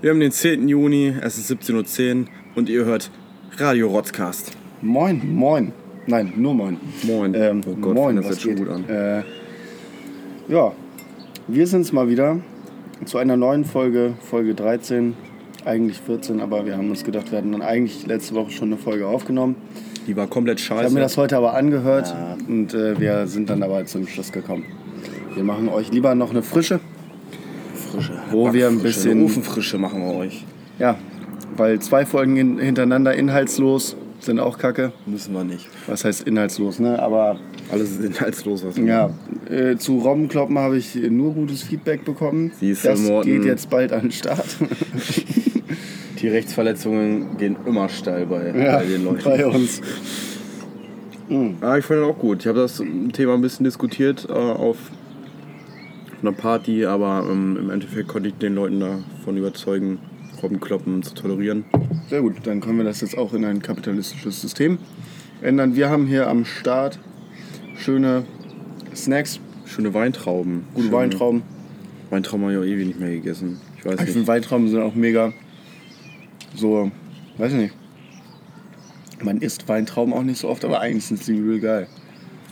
Wir haben den 10. Juni, es ist 17.10 Uhr und ihr hört Radio Rotzcast. Moin, moin. Nein, nur moin. Moin. Ähm, oh Gott, moin, das hört schon gut an. Äh, ja, wir sind's mal wieder zu einer neuen Folge, Folge 13, eigentlich 14, aber wir haben uns gedacht, wir hatten dann eigentlich letzte Woche schon eine Folge aufgenommen. Die war komplett Ich habe scheiße. mir das heute aber angehört Ja. und äh, wir sind dann aber zum Schluss gekommen. Wir machen euch lieber noch eine Frische. Wo wir ein bisschen- Ofenfrische machen wir euch. ja, weil zwei Folgen hin- hintereinander inhaltslos sind auch kacke. Müssen wir nicht. Was heißt inhaltslos, ne? Aber Alles ist inhaltslos, was wir Ja, äh, zu Robbenkloppen habe ich nur gutes Feedback bekommen. Siehst das Morten. geht jetzt bald an den Start. Die Rechtsverletzungen gehen immer steil bei, bei den Leuten. bei uns. Ja, ich fand das auch gut. Ich habe das Thema ein bisschen diskutiert äh, auf einer Party, aber ähm, im Endeffekt konnte ich den Leuten davon überzeugen, Robbenkloppen zu tolerieren. Sehr gut, dann können wir das jetzt auch in ein kapitalistisches System ändern. Wir haben hier am Start schöne Snacks, Schöne Weintrauben. gute Schöne Weintrauben. Weintrauben habe ich auch ewig nicht mehr gegessen. Ich weiß Ich nicht. finde Weintrauben sind auch mega so, weiß ich nicht. Man isst Weintrauben auch nicht so oft, aber eigentlich sind sie real geil.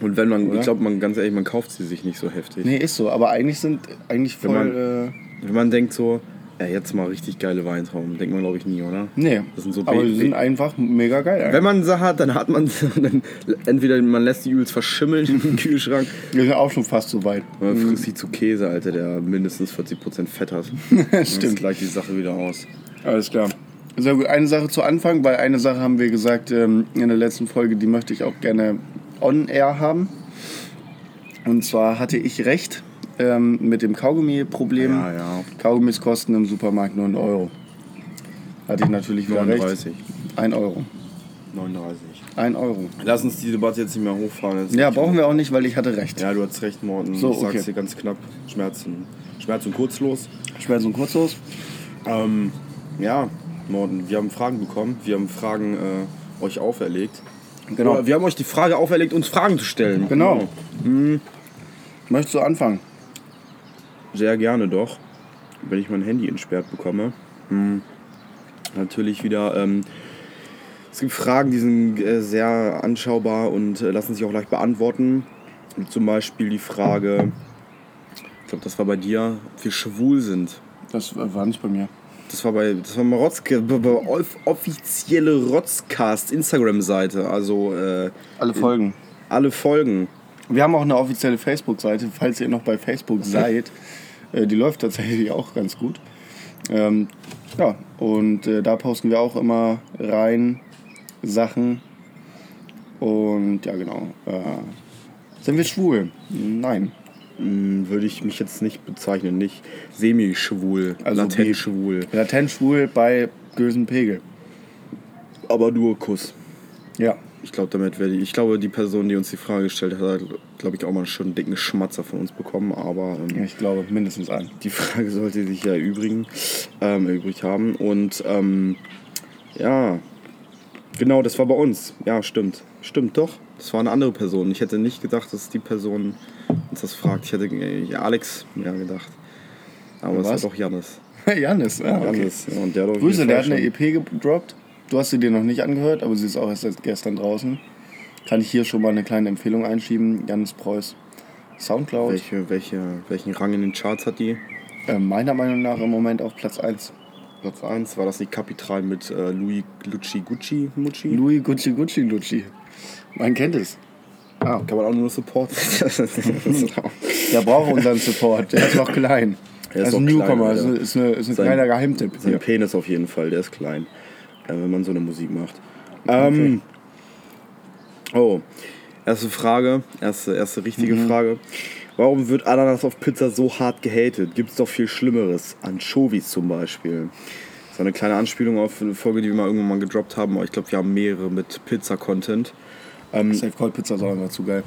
Und wenn man, Oder? ich glaube, man ganz ehrlich, man kauft sie sich nicht so heftig. Nee, ist so, aber eigentlich sind eigentlich Wenn voll. man- äh, Wenn man denkt so, ja, jetzt mal richtig geile Weintrauben, denkt man glaube ich nie, oder? nee, Das sind so aber Be- sie sind einfach mega geil. Wenn man sie hat, dann hat man dann Entweder man lässt die übelst verschimmeln im Kühlschrank Wir sind auch schon fast so weit. oder man frisst sie zu Käse, Alter, der mindestens 40% Fett hat. Dann Stimmt. gleich die Sache wieder aus. Alles klar. Sehr gut. Eine Sache zu Anfang, weil eine Sache haben wir gesagt ähm, in der letzten Folge, die möchte ich auch gerne on-air haben. Und zwar hatte ich recht ähm, mit dem Kaugummi-Problem. Ja, ja. Kaugummis kosten im Supermarkt nur einen Euro. Hatte ich natürlich wieder 39. recht. Ein Euro. 39. Ein Euro. Lass uns die Debatte jetzt nicht mehr hochfahren. Ist Ja, brauchen wir auch nicht, weil ich hatte recht. Ja, du hast recht, Morten. So, ich sag's okay. dir ganz knapp. Schmerzen. Schmerz und kurzlos. Ein Kurzlos. Ähm, ja, Morten, wir haben Fragen bekommen. Wir haben Fragen äh, euch auferlegt. Genau. Wir haben euch die Frage auferlegt, uns Fragen zu stellen. Genau. Möchtest du anfangen? Sehr gerne doch, wenn ich mein Handy entsperrt bekomme. Hm. Natürlich wieder. Ähm, es gibt Fragen, die sind äh, sehr anschaubar und äh, lassen sich auch leicht beantworten. Zum Beispiel die Frage, ich glaube, das war bei dir, ob wir schwul sind. Das war nicht bei mir. Das war bei, das war bei Rotzke, offizielle Rotzcast Instagram-Seite. Also äh, Alle Folgen. alle Folgen. Wir haben auch eine offizielle Facebook-Seite, falls ihr noch bei Facebook seid. Äh, die läuft tatsächlich auch ganz gut. Ähm, ja, und äh, da posten wir auch immer rein Sachen. Und ja, genau. Äh, sind wir schwul? Nein. Hm, Würde ich mich jetzt nicht bezeichnen, nicht semi-schwul, Also latent schwul. Latent schwul bei bösen Pegel. Aber nur Kuss. Ja. Ich glaube, damit werde ich. Ich glaube, die Person, die uns die Frage gestellt hat, hat, glaube ich, auch mal schon einen dicken Schmatzer von uns bekommen. Aber ähm, Ich glaube, mindestens ein. die Frage sollte sich ja erübrigen, ähm, erübrigt haben. Und ähm, ja, genau, das war bei uns. Ja, stimmt. Stimmt doch. Das war eine andere Person. Ich hätte nicht gedacht, dass die Person uns das fragt. Ich hätte äh, Alex mehr gedacht. Aber es war doch Janis. Janis, ja, okay. Janis. Ja, und der hat Grüße, der hat eine EP gedroppt. Du hast sie dir noch nicht angehört, aber sie ist auch erst seit gestern draußen. Kann ich hier schon mal eine kleine Empfehlung einschieben. Janis Preuß. Soundcloud. Welche, welche, welchen Rang in den Charts hat die? Äh, meiner Meinung nach im Moment auf Platz 1. Platz 1 war das nicht Kapital mit äh, Louis Lucci Gucci Mucci? Louis Gucci Gucci Lucci. Man kennt es. Kann man auch nur supporten. der braucht unseren Support. Der ist noch klein. Der ist ist ein noch klein, Newcomer. Alter. ist, eine, ist ein Sein- kleiner Geheimtipp. Sein Hier. Penis auf jeden Fall, der ist klein, wenn man so eine Musik macht. Ähm, oh, erste Frage, erste, erste richtige Mhm. Frage. Warum wird Ananas auf Pizza so hart gehatet? Gibt es doch viel Schlimmeres. Anchovies zum Beispiel. Das war eine kleine Anspielung auf eine Folge, die wir mal irgendwann mal gedroppt haben. Aber ich glaube, wir haben mehrere mit Pizza-Content. Safe Cold Pizza ist auch einfach zu geil.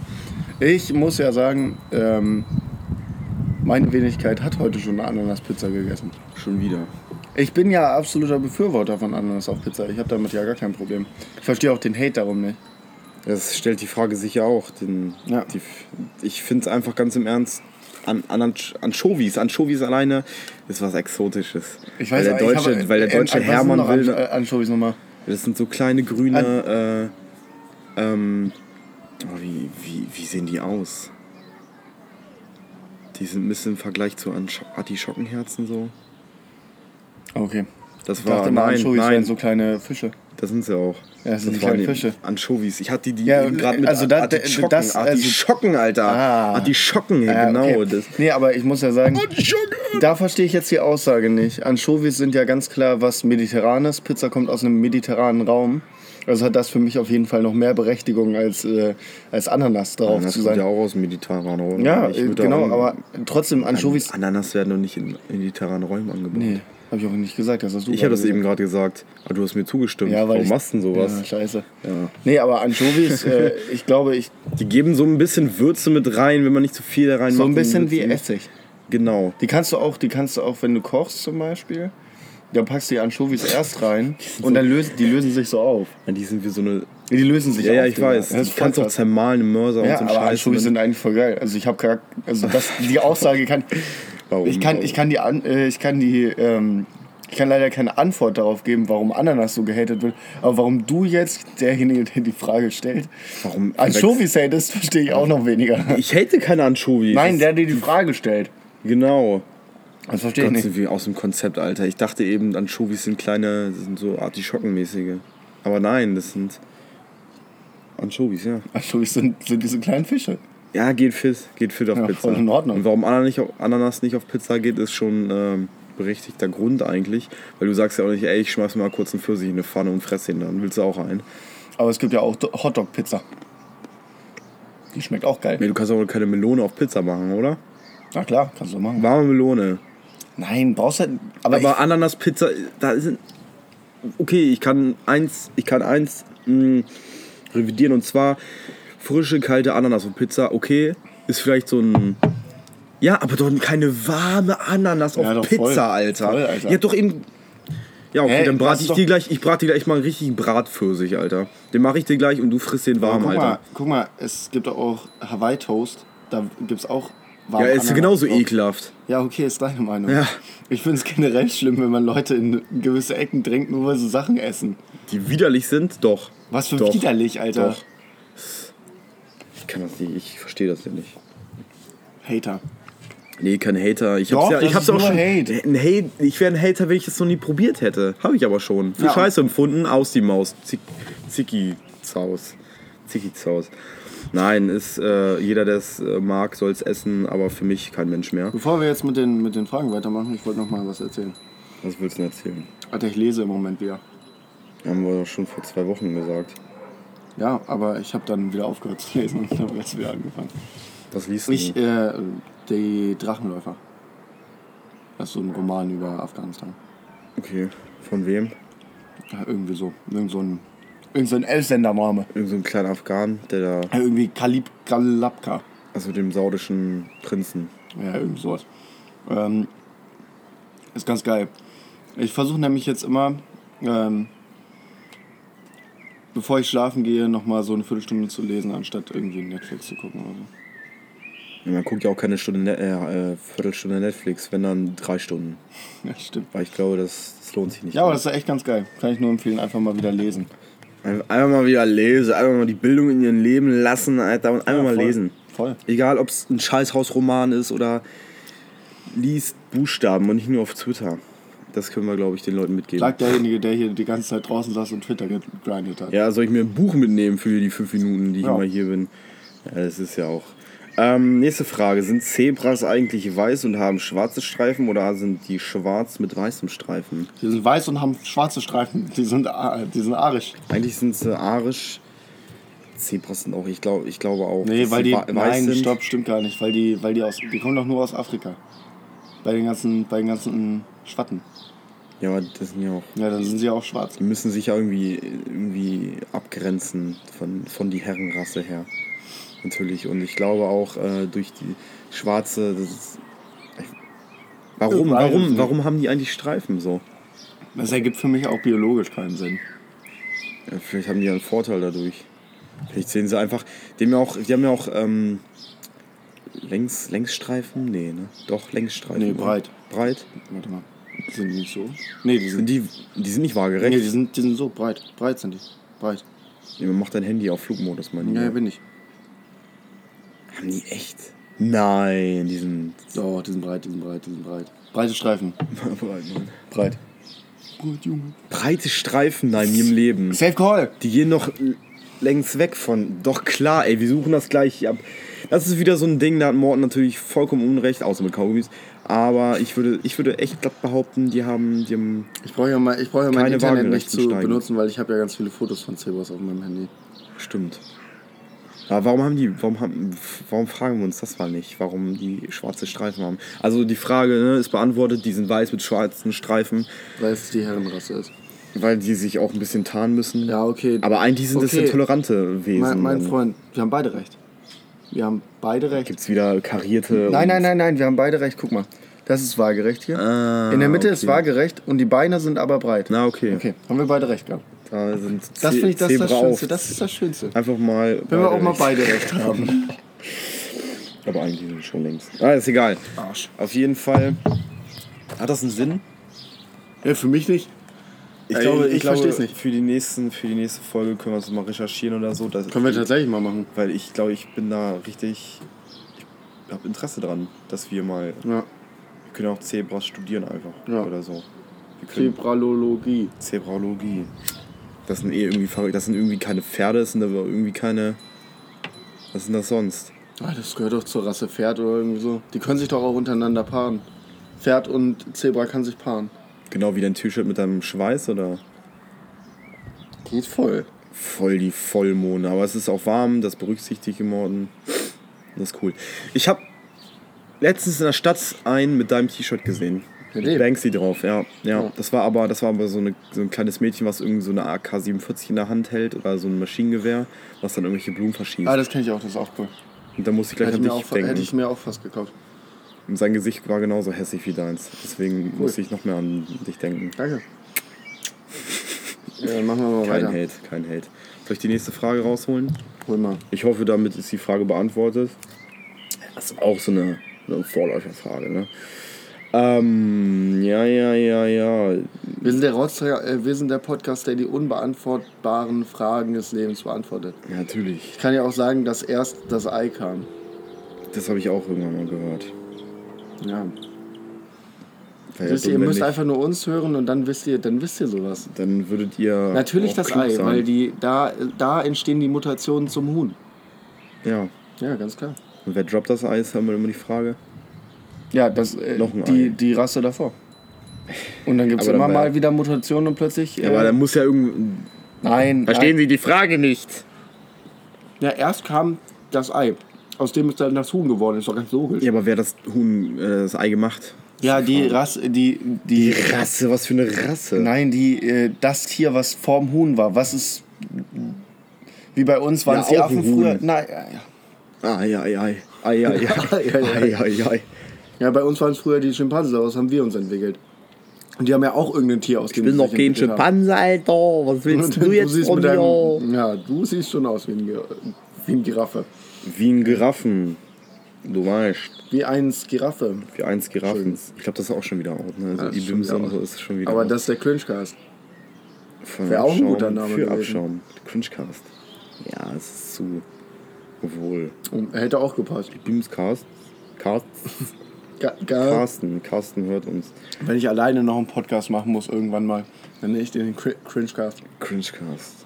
Ich muss ja sagen, ähm, meine Wenigkeit hat heute schon eine Ananas-Pizza gegessen. Schon wieder. Ich bin ja absoluter Befürworter von Ananas auf Pizza. Ich habe damit ja gar kein Problem. Ich verstehe auch den Hate darum nicht. Das stellt die Frage sicher auch. Den, Ja. die, ich finde es einfach ganz im Ernst an, an Anchovies. Anchovies alleine ist was Exotisches. Ich weiß weil der ich deutsche, habe- weil der ähm, deutsche sind Hermann noch will. An äh, Anchovies nochmal. Das sind so kleine grüne. Äh, ähm, oh, wie, wie, wie sehen die aus? Die sind ein bisschen im Vergleich zu Artischockenherzen so. Okay. Das Ich war dachte nein, Anchovies nein, wären so kleine Fische. das sind sie auch. Ja, das sind die waren kleinen Fische. Anchovies. Ich hatte die, die Ja, gerade mit also da- Artischocken. das- also- Artischocken, Alter. Ah. Artischocken, Ah, genau. okay. Das. Nee, aber ich muss ja sagen, da verstehe ich jetzt die Aussage nicht. Anchovies sind ja ganz klar was Mediterranes. Pizza kommt aus einem mediterranen Raum. Also hat das für mich auf jeden Fall noch mehr Berechtigung als, äh, als Ananas drauf Das zu kommt sein. ja auch aus mediterranen Räumen. Ja, genau, aber trotzdem Anchovies. Ananas werden doch nicht in mediterranen Räumen angeboten. Nee, habe ich auch nicht gesagt, das hast du Ich habe das eben gerade gesagt, aber du hast mir zugestimmt. Ja, weil Warum ich- machst du denn sowas? Ja, scheiße. Ja. Nee, aber Anchovies, äh, ich glaube, ich Die geben so ein bisschen Würze mit rein, wenn man nicht zu viel da rein so macht. ein bisschen wie Essig. Genau. Die kannst du auch, die kannst du auch, wenn du kochst zum Beispiel, dann packst du die Anchovies erst rein und dann lösen die lösen sich so auf. Ja, die sind wie so eine. Die lösen sich Ja, auf. ja, ich Digga. weiß. Das voll kannst du auch zermahlen im Mörser Ja, und so aber Scheiß. Anchovies sind eigentlich voll geil. Also ich habe gar, also das, die Aussage kann, Warum? ich kann, ich kann die, an, äh, ich kann die, ähm, ich kann leider keine Antwort darauf geben, warum Ananas so gehatet wird. Aber warum du jetzt, derjenige, der die Frage stellt, Warum? Anchovies hatest, verstehe ich auch noch weniger. Ich hate keine Anchovies. Nein, der, der die Frage stellt. Genau. Das verstehe ich Gott, nicht. sind wir aus dem Konzept, Alter. Ich dachte eben, Anchovies sind kleine, sind so Artischockenmäßige. Aber nein, das sind Anchovies, ja. Anchovies sind, sind diese kleinen Fische. Ja, geht fit, geht fit auf Ja, Pizza. voll in Ordnung. Und warum Ananas nicht, auf, nicht Pizza geht, ist schon ähm, berechtigter Grund eigentlich. Weil du sagst ja auch nicht, ey, ich schmeiß mal kurz einen Pfirsich in eine Pfanne und fress den dann. Willst du auch einen? Aber es gibt ja auch Hotdog-Pizza. Die schmeckt auch geil. Nee, du kannst aber keine Melone auf Pizza machen, oder? Na klar, kannst du machen. Warme Melone. Nein, brauchst du. Aber, Aber Ananas-Pizza, da sind. Okay, ich kann eins, ich kann eins mh, revidieren und zwar frische, kalte Ananas auf Pizza, okay, ist vielleicht so ein. Ja, aber doch keine warme Ananas auf Ja, doch, Pizza, voll. Alter. Voll, Alter. Ja, doch eben. Ja, okay, Hä, dann brate ich dir gleich, ich brate dir gleich mal einen richtigen Bratpfirsich, Alter. Den mache ich dir gleich und du frisst den warm, guck, mal, Alter. guck mal, es gibt auch Hawaii Toast. Da gibt es auch Ja, ist Ananas genauso drauf. ekelhaft. Ja, okay, ist deine Meinung. Ja. Ich finde es generell schlimm, wenn man Leute in gewisse Ecken drängt, nur weil sie Sachen essen. Die widerlich sind, doch. Was für Doch. widerlich, Alter. Doch. Ich kann das nicht, ich verstehe das ja nicht. Hater. Nee, kein Hater. Ich Doch, hab's ja, das ich hab's auch schon. Hate. Ein Hate. Ich wäre ein Hater, wenn ich das noch nie probiert hätte. Habe ich aber schon. Für Ja. Scheiße empfunden, aus die Maus. Zick, Zicki-Zaus. Zicki-Zaus. Nein, ist, äh, jeder, der es äh, mag, soll es essen, aber für mich kein Mensch mehr. Bevor wir jetzt mit den, mit den Fragen weitermachen, ich wollte noch mal was erzählen. Was willst du denn erzählen? Alter, ich lese im Moment wieder. Haben wir doch schon vor zwei Wochen gesagt. Ja, aber ich habe dann wieder aufgehört zu lesen und habe jetzt wieder angefangen. Was liest du? Ich, äh, die Drachenläufer. Das ist so ein Roman über Afghanistan. okay. Von wem? Ja, irgendwie so. Irgend so ein, irgend so ein Elfsender-Name. Irgend so ein kleiner Afghan, der da. Ja, irgendwie Kalib Kalabka. Also dem saudischen Prinzen. Ja, irgend sowas. Ähm, ist ganz geil. Ich versuche nämlich jetzt immer, ähm, bevor ich schlafen gehe, nochmal so eine Viertelstunde zu lesen, anstatt irgendwie Netflix zu gucken oder so. Ja, man guckt ja auch keine Stunde, Ne- äh, äh, Viertelstunde Netflix, wenn dann drei Stunden. Ja, stimmt. Weil ich glaube, das, das lohnt sich nicht. Ja, aber das ist echt ganz geil. Kann ich nur empfehlen, einfach mal wieder lesen. Einfach mal wieder lesen, einfach mal die Bildung in ihrem Leben lassen, Alter, und einfach mal voll. lesen. Voll. Egal, ob es ein Scheißhausroman ist oder liest Buchstaben und nicht nur auf Twitter. Das können wir, glaube ich, den Leuten mitgeben. Sagt derjenige, der hier die ganze Zeit draußen saß und Twitter gegrindet hat. Ja, soll ich mir ein Buch mitnehmen für die fünf Minuten, die ich Ja. immer hier bin? Ja, das ist ja auch. Ähm, nächste Frage. Sind Zebras eigentlich weiß und haben schwarze Streifen oder sind die schwarz mit weißem Streifen? Die sind weiß und haben schwarze Streifen. Die sind, a- die sind arisch. Eigentlich sind sie arisch. Zebras sind auch, ich glaube, ich glaube auch. Nee, weil die. Nein, sind. stopp, stimmt gar nicht. Weil die, weil die aus. Die kommen doch nur aus Afrika. Bei den ganzen, bei den ganzen Schwatten. Ja, aber das sind ja auch. Ja, dann sind sie auch schwarz. Die müssen sich ja irgendwie, irgendwie abgrenzen von, von die Herrenrasse her. Natürlich. Und ich glaube auch äh, durch die schwarze. Ist, warum, warum, warum haben die eigentlich Streifen so? Das ergibt für mich auch biologisch keinen Sinn. Ja, vielleicht haben die ja einen Vorteil dadurch. Vielleicht sehen sie einfach. Die haben ja auch, die haben ja auch ähm, Längs, Längsstreifen? Nee, ne? Doch, Längsstreifen. Nee, oder? breit. Breit? Warte mal. Die sind nicht so. Nee, die Sind die, die sind nicht waagerecht? nee, die sind, die sind so breit. Breit sind die. Breit. Nee, man macht dein Handy auf Flugmodus, mein Ja, Lieber. bin ich. Haben die echt? Nein, die sind Oh, die sind breit, die sind breit, die sind breit. Breite Streifen. breit, Mann. Breit. Gut, Junge. Breite Streifen, nein, nie im Leben. Safe Call. Die gehen noch l- längs weg von. Doch klar, ey, wir suchen das gleich ab. Das ist wieder so ein Ding, da hat Morten natürlich vollkommen Unrecht, außer mit Kaugummis. Aber ich würde, ich würde echt glatt behaupten, die haben, die haben. Ich brauche ja, mal, ich brauch ja mein Internet nicht zu Steigen. benutzen, weil ich habe ja ganz viele Fotos von Zebras auf meinem Handy. Stimmt. Aber warum haben die, warum haben, warum fragen wir uns das mal nicht, warum die schwarze Streifen haben? Also die Frage ne, ist beantwortet, die sind weiß mit schwarzen Streifen, Weil es die Herrenrasse ist. weil die sich auch ein bisschen tarnen müssen. Ja, okay. Aber eigentlich sind das ja Okay. tolerante Wesen. mein, mein Freund, wir haben beide recht. Wir haben beide recht. Gibt's wieder karierte. Nein, nein, nein, nein, wir haben beide recht. Guck mal. Das ist waagerecht hier. Ah, In der Mitte ist okay. waagerecht und die Beine sind aber breit. Na, okay. Okay, haben wir beide recht gehabt. Da sind Das finde ich das, ist das Zebra Schönste. Das ist das Schönste. Einfach mal. Wenn wir auch mal beide recht haben. Aber eigentlich sind wir schon längst. Ah, ist egal. Arsch. Auf jeden Fall. Hat das einen Sinn? Ja, für mich nicht. Ich Ey, glaube, ich ich glaube versteh's nicht. Für, die nächsten, für die nächste Folge können wir das mal recherchieren oder so. Das, Können wir tatsächlich mal machen. Weil ich glaube, ich bin da richtig. Ich habe Interesse dran, dass wir mal. Ja. Wir können auch Zebras studieren einfach. Ja. Oder so. Zebralologie. Zebralogie. Das sind eh irgendwie verrückt. Das sind irgendwie keine Pferde, das sind aber irgendwie keine. Was sind das sonst? Ah, das gehört doch zur Rasse Pferd oder irgendwie so. Die können sich doch auch untereinander paaren. Pferd und Zebra kann sich paaren. Genau wie dein T-Shirt mit deinem Schweiß oder? Geht voll. Voll die Vollmond. Aber es ist auch warm, das berücksichtige ich im Morgen. Das ist cool. Ich habe letztens in der Stadt einen mit deinem T-Shirt gesehen. Mit? Banksy drauf, ja. ja. Ja. Das war aber, das war aber so, eine, so ein kleines Mädchen, was irgendwie so eine AK-47 in der Hand hält oder so ein Maschinengewehr, was dann irgendwelche Blumen verschießt. Ah, das kenne ich auch, das ist auch cool. Und da musste ich gleich Hätte, an dich auch, denken. hätte ich mir auch fast gekauft. Und sein Gesicht war genauso hässlich wie deins. Deswegen musste ich noch mehr an dich denken. Danke. Ja, dann machen wir mal Kein weiter. Hate, kein Hate. Soll ich die nächste Frage rausholen? Hol mal. Ich hoffe, damit ist die Frage beantwortet. Das ist auch so eine, eine Vorläuferfrage, ne? Ähm, ja, ja, ja, ja. Wir sind der, Rotzträger, äh, wir sind der Podcast, der die unbeantwortbaren Fragen des Lebens beantwortet. Ja, natürlich. Ich kann ja auch sagen, dass erst das Ei kam. Das habe ich auch irgendwann mal gehört. Ja. Wisst ihr, ihr müsst einfach nur uns hören und dann wisst ihr, dann wisst ihr sowas. Dann würdet ihr. Natürlich das Ei, sein. weil die, da, da entstehen die Mutationen zum Huhn. Ja. Ja, ganz klar. Und wer droppt das haben wir immer die Frage. Ja, das, äh, die, die Rasse davor. Und dann gibt es dann immer mal wieder Mutationen und plötzlich. Ja, aber da muss ja irgendwie. nein. Verstehen nein. Sie die Frage nicht? Ja, erst kam das Ei. Aus dem ist dann das Huhn geworden, ist doch ganz logisch. Ja, aber wer hat das Huhn, äh, das Ei gemacht? Ja, die Rasse, die, die, Rasse, was für eine Rasse. Nein, die, äh, das Tier, was vorm Huhn war, was ist. Wie bei uns waren Ja, es die Affen früher. Nein, ja, ja. Ei, ei, ei. Ei, ei, ei. Ei, ei, ei. Ei, ei, ei. Ja, bei uns waren es früher die Schimpansen, daraus haben wir uns entwickelt. Und die haben ja auch irgendein Tier aus dem Ich bin noch kein. Schimpanse, Alter. Was willst du jetzt siehst von mir? deinem, Ja, du siehst schon aus wie ein, wie ein Giraffe. Wie ein Giraffen. Du weißt. Wie eins Giraffe. Wie eins Giraffen. Ich glaube, das ist auch schon wieder out. Ne? Also Ja, die Bimse und so ist schon wieder Aber out. das ist der Cringecast. Von wär auch ein guter Name Für gewesen. Abschaum. Cringecast. Ja, es ist zu wohl. Und hätte auch gepasst. Bimscast. Cast. Carsten. Carsten hört uns. wenn ich alleine noch einen Podcast machen muss, irgendwann mal, dann nenne ich den Cri- Cringecast. Cringecast.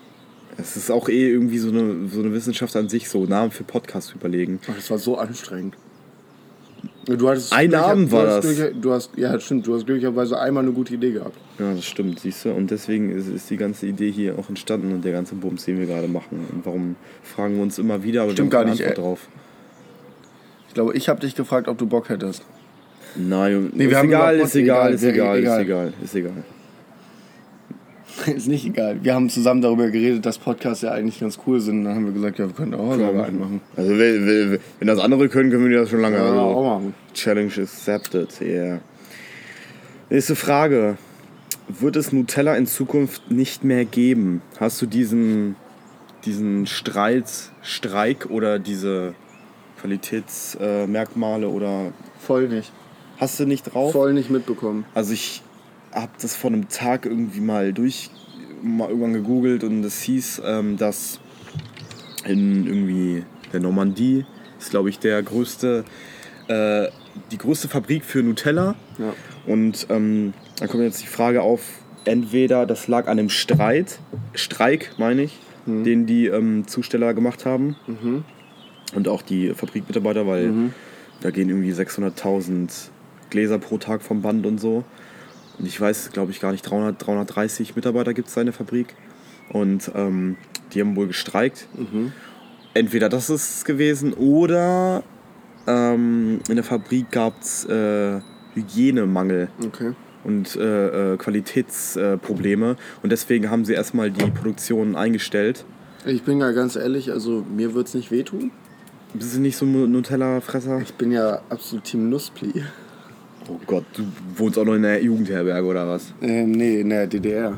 Es ist auch eh irgendwie so eine, so eine Wissenschaft an sich, so Namen für Podcasts überlegen. Ach, das war so anstrengend. Du hattest Ein Abend du war hast das. Du hast, ja, stimmt. Du hast glücklicherweise einmal eine gute Idee gehabt. Ja, das stimmt, siehst du. Und deswegen ist, ist die ganze Idee hier auch entstanden und der ganze Bums, den wir gerade machen. Und warum fragen wir uns immer wieder, aber Stimmt wir haben gar keine nicht, Antwort ey. drauf. Ich glaube, ich habe dich gefragt, ob du Bock hättest. Nein, Nee, wir ist, haben egal, ist egal, ist egal, egal, ist egal, ist egal. Ist nicht egal. Wir haben zusammen darüber geredet, dass Podcasts ja eigentlich ganz cool sind. Dann haben wir gesagt, ja, wir können auch selber einen machen. Also wenn, das andere können, können wir das schon lange. Ja, also, auch machen. Challenge accepted, yeah. Nächste Frage. Wird es Nutella in Zukunft nicht mehr geben? Hast du diesen, diesen Streit, Streik oder diese Qualitätsmerkmale oder Voll nicht. Hast du nicht drauf? Voll nicht mitbekommen. Also ich habe das vor einem Tag irgendwie mal durch, mal irgendwann gegoogelt und es hieß, ähm, dass in irgendwie der Normandie ist, glaube ich, der größte, äh, die größte Fabrik für Nutella. Ja. Und ähm, da kommt jetzt die Frage auf, entweder das lag an einem Streit, Streik meine ich, den die ähm, Zusteller gemacht haben und auch die Fabrikmitarbeiter, weil da gehen irgendwie 600.000 Gläser pro Tag vom Band und so. Und ich weiß, glaube ich, gar nicht, 300, 330 Mitarbeiter gibt es da in der Fabrik. Und ähm, die haben wohl gestreikt. Entweder das ist es gewesen oder ähm, in der Fabrik gab es äh, Hygienemangel Okay. und äh, äh, Qualitätsprobleme. und deswegen haben sie erstmal die Produktion eingestellt. Ich bin ja ganz ehrlich, also mir wird es nicht wehtun. Bist du nicht so ein Nutella-Fresser? Ich bin ja absolut Team Nusspli. Oh Gott, du wohnst auch noch in der Jugendherberge oder was? Ähm, nee, in der DDR.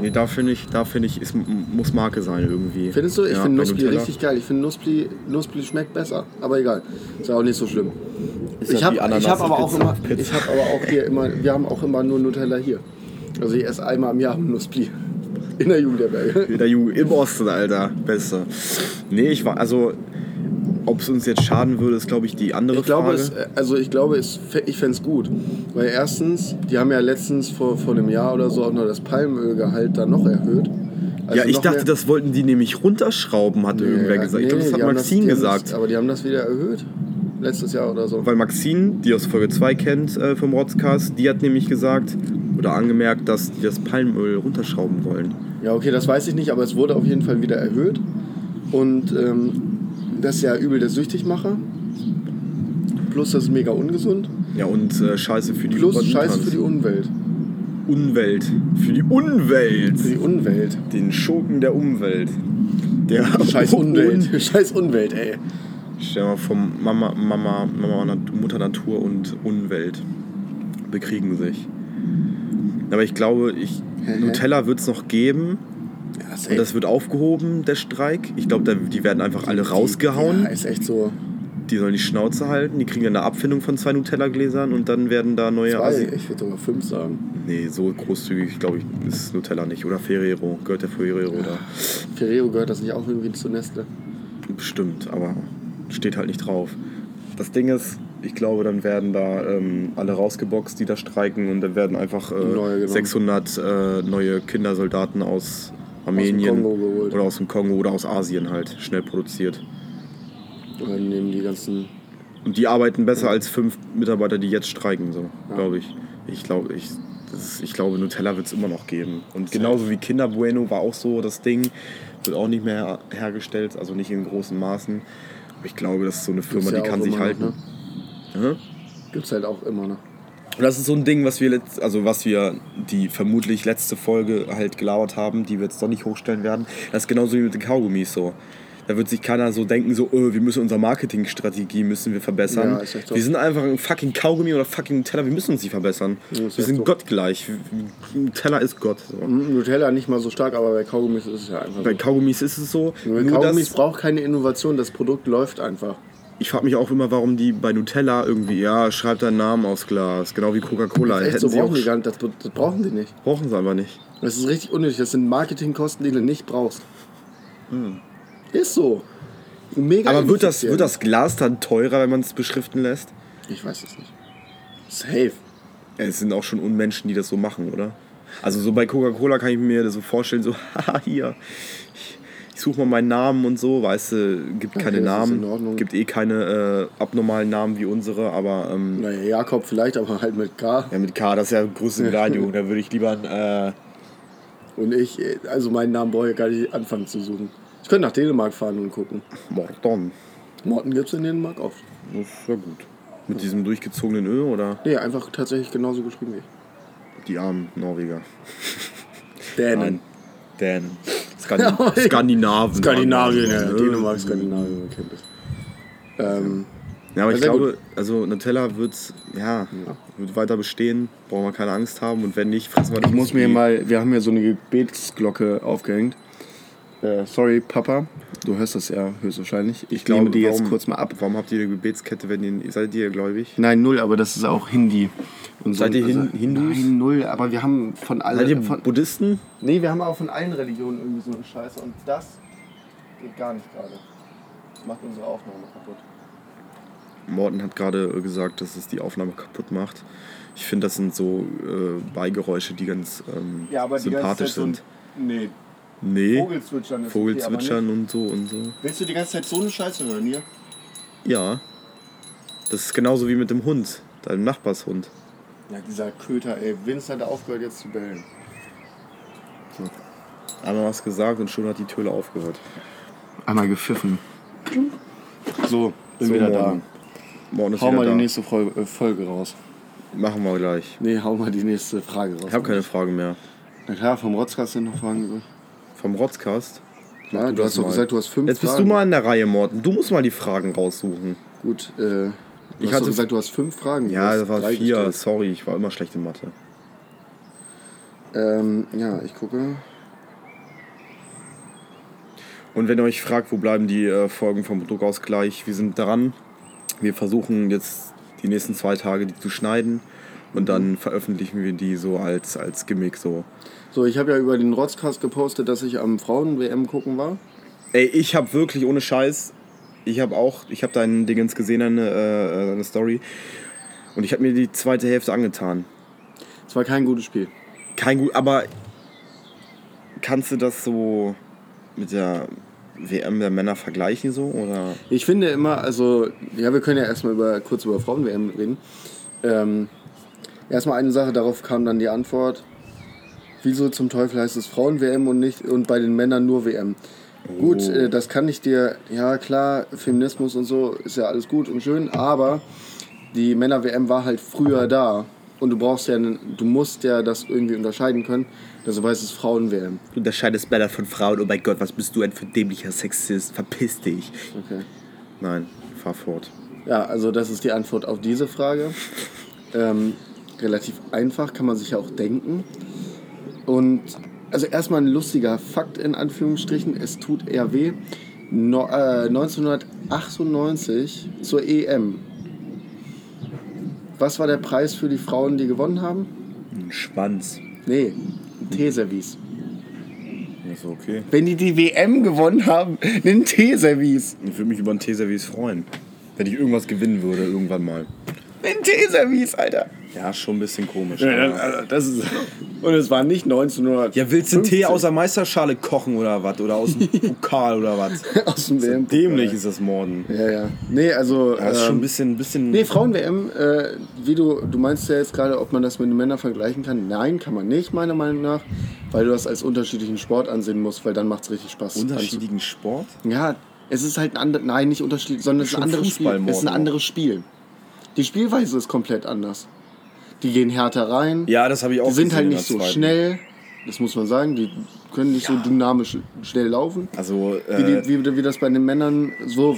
Nee, da finde ich, da finde ich, ist, muss Marke sein irgendwie. Findest du? Ich Ja, finde Nutella. richtig geil. Ich finde Nusspli, Nusspli schmeckt besser. Aber egal. Ist ja auch nicht so schlimm. Ist ich habe wie Ananas hab aber auch immer, Pizza. ich habe aber auch hier immer, wir haben auch immer nur Nutella hier. Also ich esse einmal im Jahr Nusspli. In der Jugendherberge. In der Jugend, Im Osten, Alter. Beste. Nee, ich war, also, ob es uns jetzt schaden würde, ist, glaube ich, die andere Ich glaube, Frage. es, also ich glaube, es, ich fände es gut. Weil erstens, die haben ja letztens vor, vor einem Jahr oder so auch noch das Palmölgehalt dann noch erhöht. Also ja, ich dachte, mehr- das wollten die nämlich runterschrauben, hat irgendwer Ja, gesagt. Ich nee, glaube, das hat Maxine haben gesagt. Das, aber die haben das wieder erhöht. Letztes Jahr oder so. Weil Maxine, die aus Folge 2 kennt äh, vom Rotzcast, die hat nämlich gesagt oder angemerkt, dass die das Palmöl runterschrauben wollen. Ja, okay, das weiß ich nicht, aber es wurde auf jeden Fall wieder erhöht. Und ähm, das ist ja übel der Süchtigmacher. Plus das ist mega ungesund. Ja, und äh, Scheiße für die Plus Umwelt. Scheiße für die Umwelt. Umwelt. Für die Umwelt. Für die Umwelt. Den Schurken der Umwelt. Der Scheiß Umwelt. Scheiß Umwelt, ey. Stell dir mal vom Mama, Mama, Mama, Mutter Natur und Umwelt bekriegen sich. Aber ich glaube, ich? Nutella wird es noch geben Ja, ist und das wird aufgehoben, der Streik. Ich glaube, da- die werden einfach alle rausgehauen. Ja, ist echt so. Die sollen die Schnauze halten, die kriegen dann eine Abfindung von zwei Nutella-Gläsern und dann werden da neue Zwei, Assi ich würde sogar fünf sagen. Nee, so großzügig, glaube ich, ist Nutella nicht. Oder Ferrero, gehört der Ferrero oder Ferrero gehört das nicht auch irgendwie zu Nestle? bestimmt, aber steht halt nicht drauf. Das Ding ist, ich glaube, dann werden da ähm, alle rausgeboxt, die da streiken und dann werden einfach äh, Neue genommen. 600 äh, neue Kindersoldaten aus Armenien geholt. oder aus dem Kongo oder aus Asien halt schnell produziert. Und dann nehmen die ganzen. Und die arbeiten besser als fünf Mitarbeiter, die jetzt streiken, so, Ja. glaube ich. Ich glaube, ich, ist, ich glaube, Nutella wird es immer noch geben. Und genauso wie Kinder Bueno war auch so das Ding, wird auch nicht mehr hergestellt, also nicht in großen Maßen. Aber ich glaube, das ist so eine Firma, ja die kann sich immer halten. Ne? Ja? Gibt's halt auch immer noch. Das ist so ein Ding, was wir letzt, also was wir die vermutlich letzte Folge halt gelabert haben, die wir jetzt doch nicht hochstellen werden. Das ist genauso wie mit den Kaugummis so. Da wird sich keiner so denken, so, oh, wir müssen unsere Marketingstrategie müssen wir verbessern. Ja, ist echt so. wir sind einfach ein fucking Kaugummi oder fucking Teller, wir müssen uns nicht verbessern. Ja, wir sind so. gottgleich. Teller ist Gott. So. Nutella nicht mal so stark, aber bei Kaugummis ist es ja einfach Bei so. Kaugummis ist es so. Nur Kaugummis braucht keine Innovation, das Produkt läuft einfach. Ich frage mich auch immer, warum die bei Nutella irgendwie, ja, schreibt deinen Namen aufs Glas. Genau wie Coca-Cola. Echt so Hätten sie auch brauchen die gar nicht, das, das brauchen die nicht. brauchen sie einfach nicht. Das ist richtig unnötig, das sind Marketingkosten, die du nicht brauchst. Hm. Ist so. Mega Aber wird das, wird das Glas dann teurer, wenn man es beschriften lässt? Ich weiß es nicht. Safe. Es sind auch schon Unmenschen, die das so machen, oder? Also so bei Coca-Cola kann ich mir das so vorstellen, so, haha, hier, ich, suche mal meinen Namen und so, weißt du, gibt keine Okay, Namen, gibt eh keine äh, abnormalen Namen wie unsere, aber ähm, Naja, Jakob vielleicht, aber halt mit K. ja, mit K, das ist ja größte Beleidigung, da würde ich lieber ein, äh, Und ich, also meinen Namen brauche ich gar nicht anfangen zu suchen. Ich könnte nach Dänemark fahren und gucken. Morton. Morten gibt es in Dänemark oft. Das ist ja gut. Mit diesem durchgezogenen Ö oder Nee, einfach tatsächlich genauso geschrieben wie ich. die armen Norweger? Dänen. Nein. Dänen. Skandin Skandinaven. Skandinavien, ja. Dänemark, Skandinavien, man kennt es. Ähm, Ja, aber Ja, ich glaube, also Nutella wird, ja, wird weiter bestehen, brauchen wir keine Angst haben und wenn nicht, fressen wir ich das muss mir wie- mal, wir haben hier so eine Gebetsglocke aufgehängt. Äh, sorry, Papa. Du hörst das ja höchstwahrscheinlich. Ich, glaube, nehme die jetzt warum- kurz mal ab. Warum habt ihr eine Gebetskette, wenn ihr, seid ihr gläubig? Nein, null, aber das ist auch Hindi. Und so- Seid ihr Hin- Hindus? Nein, null, aber wir haben von Seid ihr allen. Von, Buddhisten? nee, wir haben auch von allen Religionen irgendwie so eine Scheiße. Und das geht gar nicht gerade. Das macht unsere Aufnahme kaputt. Morten hat gerade gesagt, dass es die Aufnahme kaputt macht. Ich finde, das sind so äh, Beigeräusche, die ganz ähm, sympathisch sind. nee, Nee, Vogelzwitschern ist Vogelzwitschern und so und so. Willst du die ganze Zeit so eine Scheiße hören hier? Ja. Das ist genauso wie mit dem Hund, deinem Nachbarshund. Ja, dieser Köter, ey. Vince hat aufgehört jetzt zu bellen. Einmal was gesagt und schon hat die Töle aufgehört. Einmal gepfiffen. So, bin So, wieder da. Morten. Morten ist Hau wieder mal da. die nächste Folge, äh, Folge raus. Machen wir gleich. Nee, hau mal die nächste Frage raus. Ich habe keine Frage mehr. Na klar, vom Rotzkast sind noch Fragen übrig. Vom Rotzcast. Klar, du du hast doch gesagt, du hast fünf Jetzt bist Fragen. du mal in der Reihe, Morten. Du musst mal die Fragen raussuchen. Gut, äh, Ich hatte- gesagt, du hast fünf Fragen. Ja, das war vier. gestellt. Sorry, ich war immer schlecht in Mathe. Ähm, ja, ich gucke. Und wenn ihr euch fragt, wo bleiben die äh, Folgen vom Druckausgleich, wir sind dran. Wir versuchen jetzt die nächsten zwei Tage die zu schneiden und dann veröffentlichen wir die so als, als Gimmick so. So, ich habe ja über den Rotzkast gepostet, dass ich am Frauen-WM gucken war. Ey, ich habe wirklich ohne Scheiß, ich habe auch, ich habe deinen Dingens gesehen, eine, äh, eine Story. Und ich habe mir die zweite Hälfte angetan. Es war kein gutes Spiel. Kein gut, aber kannst du das so mit der WM der Männer vergleichen so oder? Ich finde immer, also, ja, wir können ja erstmal über, kurz über Frauen-WM reden. Ähm, erstmal eine Sache, darauf kam dann die Antwort. Wieso zum Teufel heißt es Frauen-WM und nicht und bei den Männern nur WM? Gut, äh, das kann ich dir, ja klar, Feminismus und so ist ja alles gut und schön, aber die Männer-WM war halt früher da. Und du brauchst ja, du musst ja das irgendwie unterscheiden können. Deshalb heißt es Frauen-WM. Du unterscheidest Männer von Frauen. Oh mein Gott, was bist du ein für dämlicher Sexist? Verpiss dich. Okay. Nein, fahr fort. Ja, also das ist die Antwort auf diese Frage. Ähm, relativ einfach, kann man sich ja auch denken. Und also erstmal ein lustiger Fakt in Anführungsstrichen, es tut eher weh. No, äh, 1998 zur EM. Was war der Preis für die Frauen, die gewonnen haben? Ein Schwanz. Nee, ein Teeservice. Ist okay. Wenn die die WM gewonnen haben, ein Teeservice. Ich würde mich über ein Teeservice freuen. Wenn ich irgendwas gewinnen würde, irgendwann mal. Ein Teeservice, Alter. Ja, schon ein bisschen komisch. Ja, aber- also das ist, und es war nicht 1900. Ja, willst du einen Tee aus der Meisterschale kochen oder was? Oder aus dem Pokal oder was? aus dem WM. Dämlich ist das Morden. Ja, ja. Nee, also. Das ist schon ein ähm, bisschen, bisschen nee, Frauen-WM, äh, wie du, du meinst ja jetzt gerade, ob man das mit den Männern vergleichen kann. Nein, kann man nicht, meiner Meinung nach, weil du das als unterschiedlichen Sport ansehen musst, weil dann macht es richtig Spaß. unterschiedlichen Sport. Ja, es ist halt ein anderes, nein, nicht unterschiedlich, sondern es ist ein anderes Spiel. Es ist ein anderes Spiel. Die Spielweise ist komplett anders. Die gehen härter rein. Ja, das habe ich auch Die sind halt nicht so zweiten. schnell. Das muss man sagen. Die können nicht so dynamisch schnell laufen. Also, Wie, äh, die, wie, wie das bei den Männern so.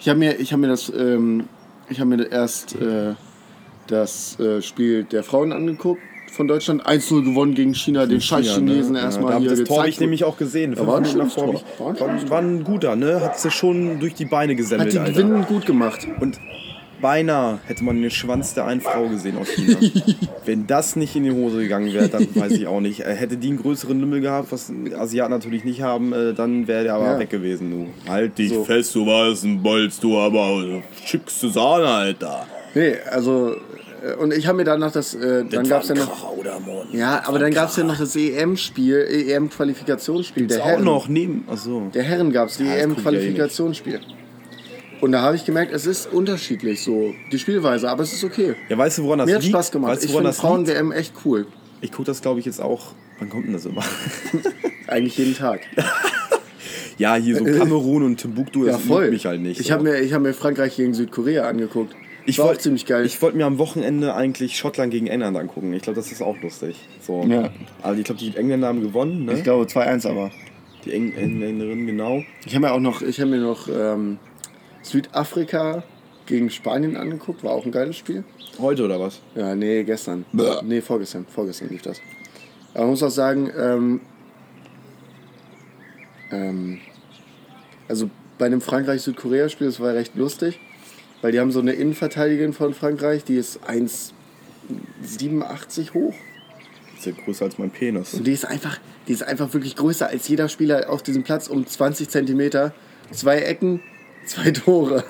Ich habe mir, ich hab mir das. Ähm, ich habe mir erst äh, das äh, Spiel der Frauen angeguckt von Deutschland. 1-0 gewonnen gegen China, den scheiß ja, Chinesen ne? erstmal ja, hier Das Tor habe ich nämlich auch gesehen. Da war ein schönes Tor. ich- War ein guter, ne? Hat sie schon durch die Beine Hat gesemmelt, die Alter. Gewinnen gut gemacht. Und beinahe hätte man den Schwanz der einen Frau gesehen aus China. Wenn das nicht in die Hose gegangen wäre, dann weiß ich auch nicht. Äh, Hätte die einen größeren Lümmel gehabt, was Asiaten natürlich nicht haben, äh, dann wäre der aber Ja. weg gewesen, du. Halt dich So. fest, du warst ein Bolz, du aber schickste Sahne, Alter. Nee, also. äh, Und ich habe mir danach das. Äh, dann gab es ja noch. Ja, aber dann gab es ja noch das EM-Spiel, EM-Qualifikationsspiel der auch Herren. noch neben. Achso. Der Herren gab es, die ich ja EM-Qualifikationsspiel. Und da habe ich gemerkt, es ist unterschiedlich so, die Spielweise, aber es ist okay. Ja, weißt du, woran das Mir hat liegt? Spaß gemacht. Weißt du, ich woran finde das liegt? Frauen-WM echt cool. Ich gucke das, glaube ich, jetzt auch. Wann kommt denn das immer? Eigentlich jeden Tag. ja, hier so Kamerun und Timbuktu, Ja, das voll. liebt mich halt nicht. ich habe mir, ich hab mir Frankreich gegen Südkorea angeguckt. Ich War auch wollt- ziemlich geil. Ich wollte mir am Wochenende eigentlich Schottland gegen England angucken. Ich glaube, das ist auch lustig. So. Ja. Also ich glaube, die Engländer haben gewonnen, ne? Ich glaube 2-1 aber. Die Eng Engländerinnen, genau. Ich habe mir auch noch, ich habe mir noch ähm, Südafrika gegen Spanien angeguckt, war auch ein geiles Spiel. Heute oder was? Ja, nee, gestern. Bäh. Nee, vorgestern. Vorgestern lief das. Aber man muss auch sagen, ähm, ähm, Also bei einem Frankreich-Südkorea-Spiel, das war recht lustig, weil die haben so eine Innenverteidigerin von Frankreich, die ist 1,87 hoch. Ist ja größer als mein Penis. Und die ist einfach, die ist einfach wirklich größer als jeder Spieler auf diesem Platz um 20 Zentimeter. Zwei Ecken, zwei Tore.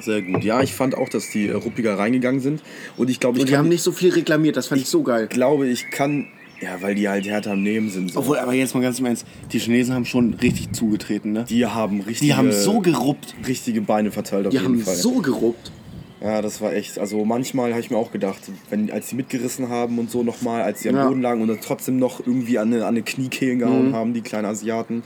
Sehr gut. Ja, ich fand auch, dass die äh, ruppiger reingegangen sind. Und ich glaube, ich Und die haben nicht so viel reklamiert, das fand ich so geil. glaube, ich kann. Ja, weil die halt härter am Nehmen sind. So. Obwohl, aber jetzt mal ganz im Ernst, die Chinesen haben schon richtig zugetreten, ne? Die haben richtige, Die haben so geruppt. richtige Beine verteilt auf Die jeden haben Fall. so geruppt. Ja, das war echt. Also manchmal habe ich mir auch gedacht, wenn, als die mitgerissen haben und so nochmal, als sie am Ja. Boden lagen und dann trotzdem noch irgendwie an eine, an eine Kniekehlen Mhm. gehauen haben, die kleinen Asiaten.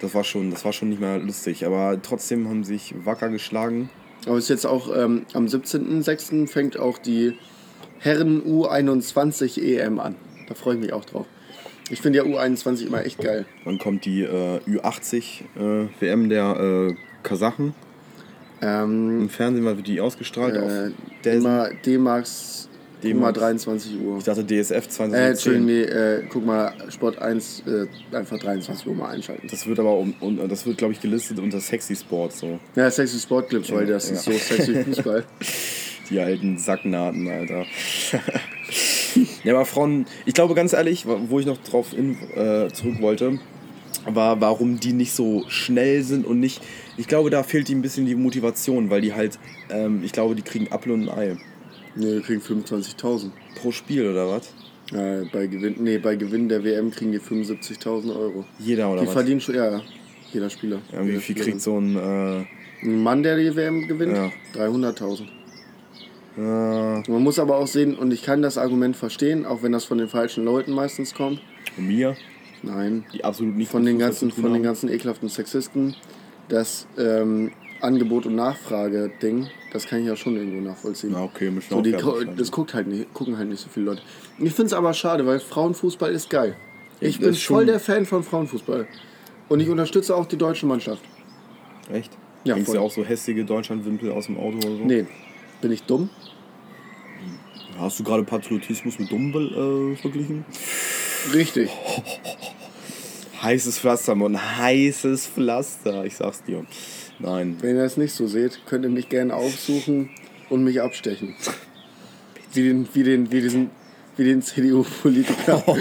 Das war schon, das war schon nicht mehr lustig. Aber trotzdem haben sie sich wacker geschlagen. Aber es ist jetzt auch ähm, am 17.06. fängt auch die Herren U21 EM an. Da freue ich mich auch drauf. Ich finde ja U21 immer echt geil. Dann kommt die äh, Ü80 äh, WM der äh, Kasachen. Ähm, Im Fernsehen war die ausgestrahlt äh, auf der immer D-Max D-Max. 23 Uhr. Ich dachte DSF Äh, 2010. Entschuldigung, nee, äh, guck mal, Sport 1 äh, einfach 23 Uhr mal einschalten. das wird aber um, um, das wird glaube ich gelistet unter Sexy Sport so. Ja, sexy Sportclips, weil das ja. ist so sexy Fußball. Die alten Sacknaten, Alter. ja, aber Frauen, ich glaube ganz ehrlich, wo ich noch drauf in, äh, zurück wollte, war, warum die nicht so schnell sind und nicht. Ich glaube, da fehlt ihnen ein bisschen die Motivation, weil die halt, ähm, ich glaube, die kriegen Apfel und ein Ei. Nee, wir kriegen 25.000. Pro Spiel oder was? Äh, bei, Gewinn, nee, bei Gewinn der WM kriegen die 75.000 Euro. Jeder oder Die was? verdienen schon, ja, jeder Spieler. ja, wie jeder viel Spielerin. kriegt so ein. Äh, Ein Mann, der die WM gewinnt? Ja. 300.000. äh, Man muss aber auch sehen, und ich kann das Argument verstehen, auch wenn das von den falschen Leuten meistens kommt. von mir, Nein, die absolut nicht von den ganzen, von den ganzen ekelhaften Sexisten, das ähm, Angebot- und Nachfrage-Ding, das kann ich ja schon irgendwo nachvollziehen. Ja, okay, müssen So, die, das guckt halt nicht, gucken halt nicht so viele Leute. Ich finde es aber schade, weil Frauenfußball ist geil. Ich Das bin voll der Fan von Frauenfußball. Und ich unterstütze auch die deutsche Mannschaft. Echt? Ja, Bringst voll. du auch so hässliche Deutschlandwimpel aus dem Auto oder so? Nee, bin ich dumm? Hast du gerade Patriotismus mit dumm äh, verglichen? Richtig. Heißes Pflaster, Mann. Heißes Pflaster. Ich sag's dir. Nein. Wenn ihr das nicht so seht, könnt ihr mich gerne aufsuchen und mich abstechen. Wie den, wie den, wie diesen, wie den CDU-Politiker.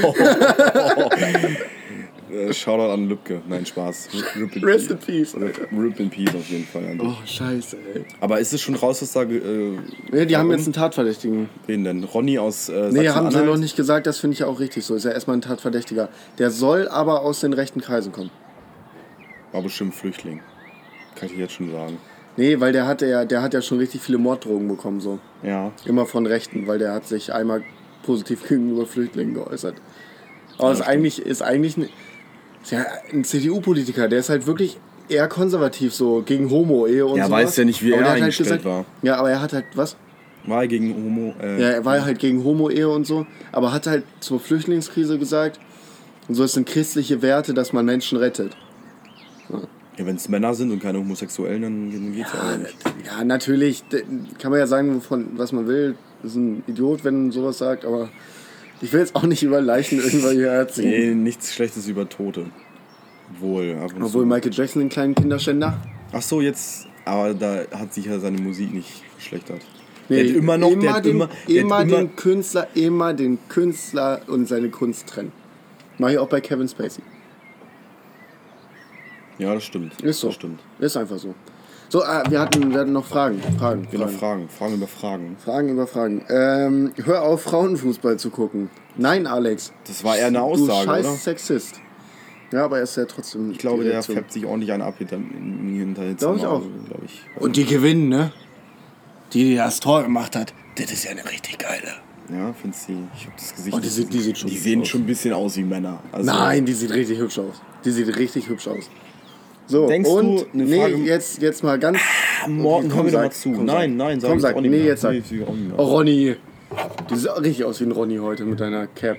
Äh, Shoutout an Lübcke. Nein, Spaß. Rip in Rest in peace. Rip, Rip in Peace auf jeden Fall. dich. Oh, scheiße, ey. Aber ist es schon raus, dass da. Äh, Nee, die haben jetzt einen Tatverdächtigen. Wen denn? Ronny aus äh, Nee, haben sie noch nicht gesagt, das finde ich auch richtig so. Ist ja erstmal ein Tatverdächtiger. Der soll aber aus den rechten Kreisen kommen. War bestimmt Flüchtling. Kann ich jetzt schon sagen. Nee, weil der hatte ja, der hat ja schon richtig viele Morddrogen bekommen, so. Ja. Immer von Rechten, weil der hat sich einmal positiv gegenüber Flüchtlingen geäußert. Aber Ja, ist stimmt. eigentlich, ist eigentlich ein, ist ja ein CDU-Politiker, der ist halt wirklich eher konservativ so, gegen Homo-Ehe und Ja, so. weiß ja nicht, wie er der hat eingestellt war. Ja, aber er hat halt, was? War er gegen Homo. Äh, Ja, er war halt gegen Homo-Ehe und so, aber hat halt zur Flüchtlingskrise gesagt, so es sind christliche Werte, dass man Menschen rettet. ja wenn es Männer sind und keine Homosexuellen, dann, geht's ja, auch nicht. Ja, natürlich kann man ja sagen, wovon, was man will. Das ist ein Idiot, wenn sowas sagt, aber ich will jetzt auch nicht über Leichen irgendwann hier erzählen. Nee, nichts Schlechtes über Tote. Wohl, ab und Obwohl zu. Michael Jackson den kleinen Kinderständer. Ach so, jetzt. Aber da hat sich ja seine Musik nicht verschlechtert. Nee, der hat immer noch. der hat den, immer, der immer, hat immer, den Künstler, immer den Künstler und seine Kunst trennen. Mach ich auch bei Kevin Spacey. Ja, das stimmt. Ist so. Das stimmt. Ist einfach so. So, ah, wir, hatten, wir hatten noch Fragen. Fragen. Genau, Fragen. Fragen. Fragen über Fragen. Fragen über Fragen. Ähm, hör auf, Frauenfußball zu gucken. Nein, Alex. Das war eher eine Du Aussage, scheiß oder? Sexist. Ja, aber er ist ja trotzdem. Ich glaube, der färbt sich ordentlich einen ab hinter, hinter jetzt Glaub ich auch. Glaub ich. Und die gewinnen, ne? Die, die das Tor gemacht hat, das ist ja eine richtig geile. Ja, findest du? Ich hab das Gesicht. Oh, die sieht- die sieht schon Die sehen aus. schon ein bisschen aus wie Männer. Also, Nein, die sieht richtig hübsch aus. Die sieht richtig hübsch aus. So, Denkst du, und eine nee, Frage- jetzt, jetzt mal ganz. Morten, komm, hör mir doch sag, mal zu. komm, nein, nein, sag Komm, sag. Nee, jetzt sag. Oh, Ronny. Du siehst richtig aus wie ein Ronny heute mit deiner Cap.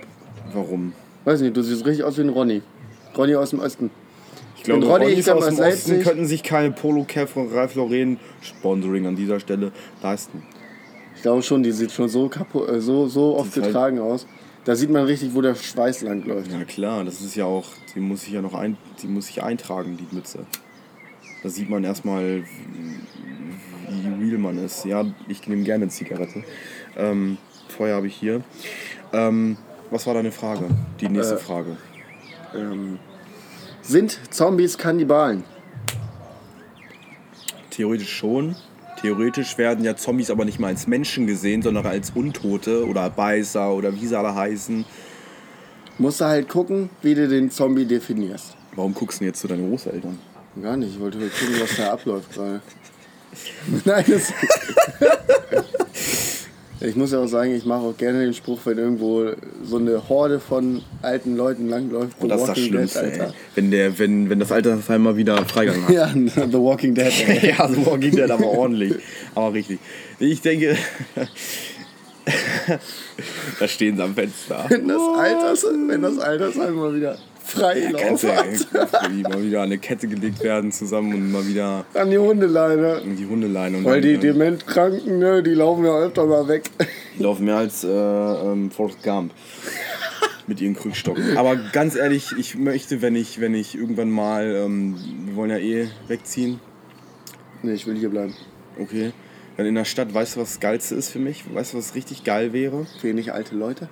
Warum? Weiß nicht, du siehst richtig aus wie ein Ronny. Ronny aus dem Osten. Ich glaube, Ronny, Ronnys ich aus dem Osten nicht- könnten sich keine Polo-Cap von Ralph Lauren Sponsoring an dieser Stelle leisten. Ich glaube schon, die sieht schon so kaputt, äh, so, so oft halt- getragen aus. Da sieht man richtig, wo der Schweiß lang läuft. Ja klar, das ist ja auch, die muss sich ja noch ein, die muss sich eintragen, die Mütze. Da sieht man erstmal, wie real man ist. Ja, ich nehme gerne eine Zigarette. Ähm, Feuer habe ich hier. Ähm, was war deine Frage? Die nächste Äh. Frage. Ähm, sind Zombies Kannibalen? Theoretisch schon. Theoretisch werden ja Zombies aber nicht mal als Menschen gesehen, sondern als Untote oder Beißer oder wie sie alle heißen. Musst du halt gucken, wie du den Zombie definierst. Warum guckst du denn jetzt zu deinen Großeltern? Gar nicht, ich wollte gucken, was da abläuft gerade. Nein, das. ich muss ja auch sagen, ich mache auch gerne den Spruch, wenn irgendwo so eine Horde von alten Leuten langläuft. Und das ist das Walking Dead, Schlimmste, ey. Wenn, der, wenn, wenn das Altersheim mal wieder Freigang hat. Ja, The Walking Dead. Ey. ja, so Walking Dead, aber ordentlich. Aber richtig. Ich denke, da stehen sie am Fenster. Wenn das, Alters, wenn das Altersheim mal wieder frei Kannst ja mal wieder an eine Kette gelegt werden zusammen und mal wieder An die Hundeleine. in die Hundeleine. Und Weil die Dementkranken, ne, die laufen ja öfter mal weg. Die laufen mehr als äh, ähm, Forrest Gump. Mit ihren Krückstocken. Aber ganz ehrlich, ich möchte, wenn ich, wenn ich irgendwann mal, ähm, wir wollen ja eh wegziehen, Ne, ich will hier bleiben. okay. Dann in der Stadt, weißt du, was das Geilste ist für mich? Weißt du, was richtig geil wäre? Wenig alte Leute.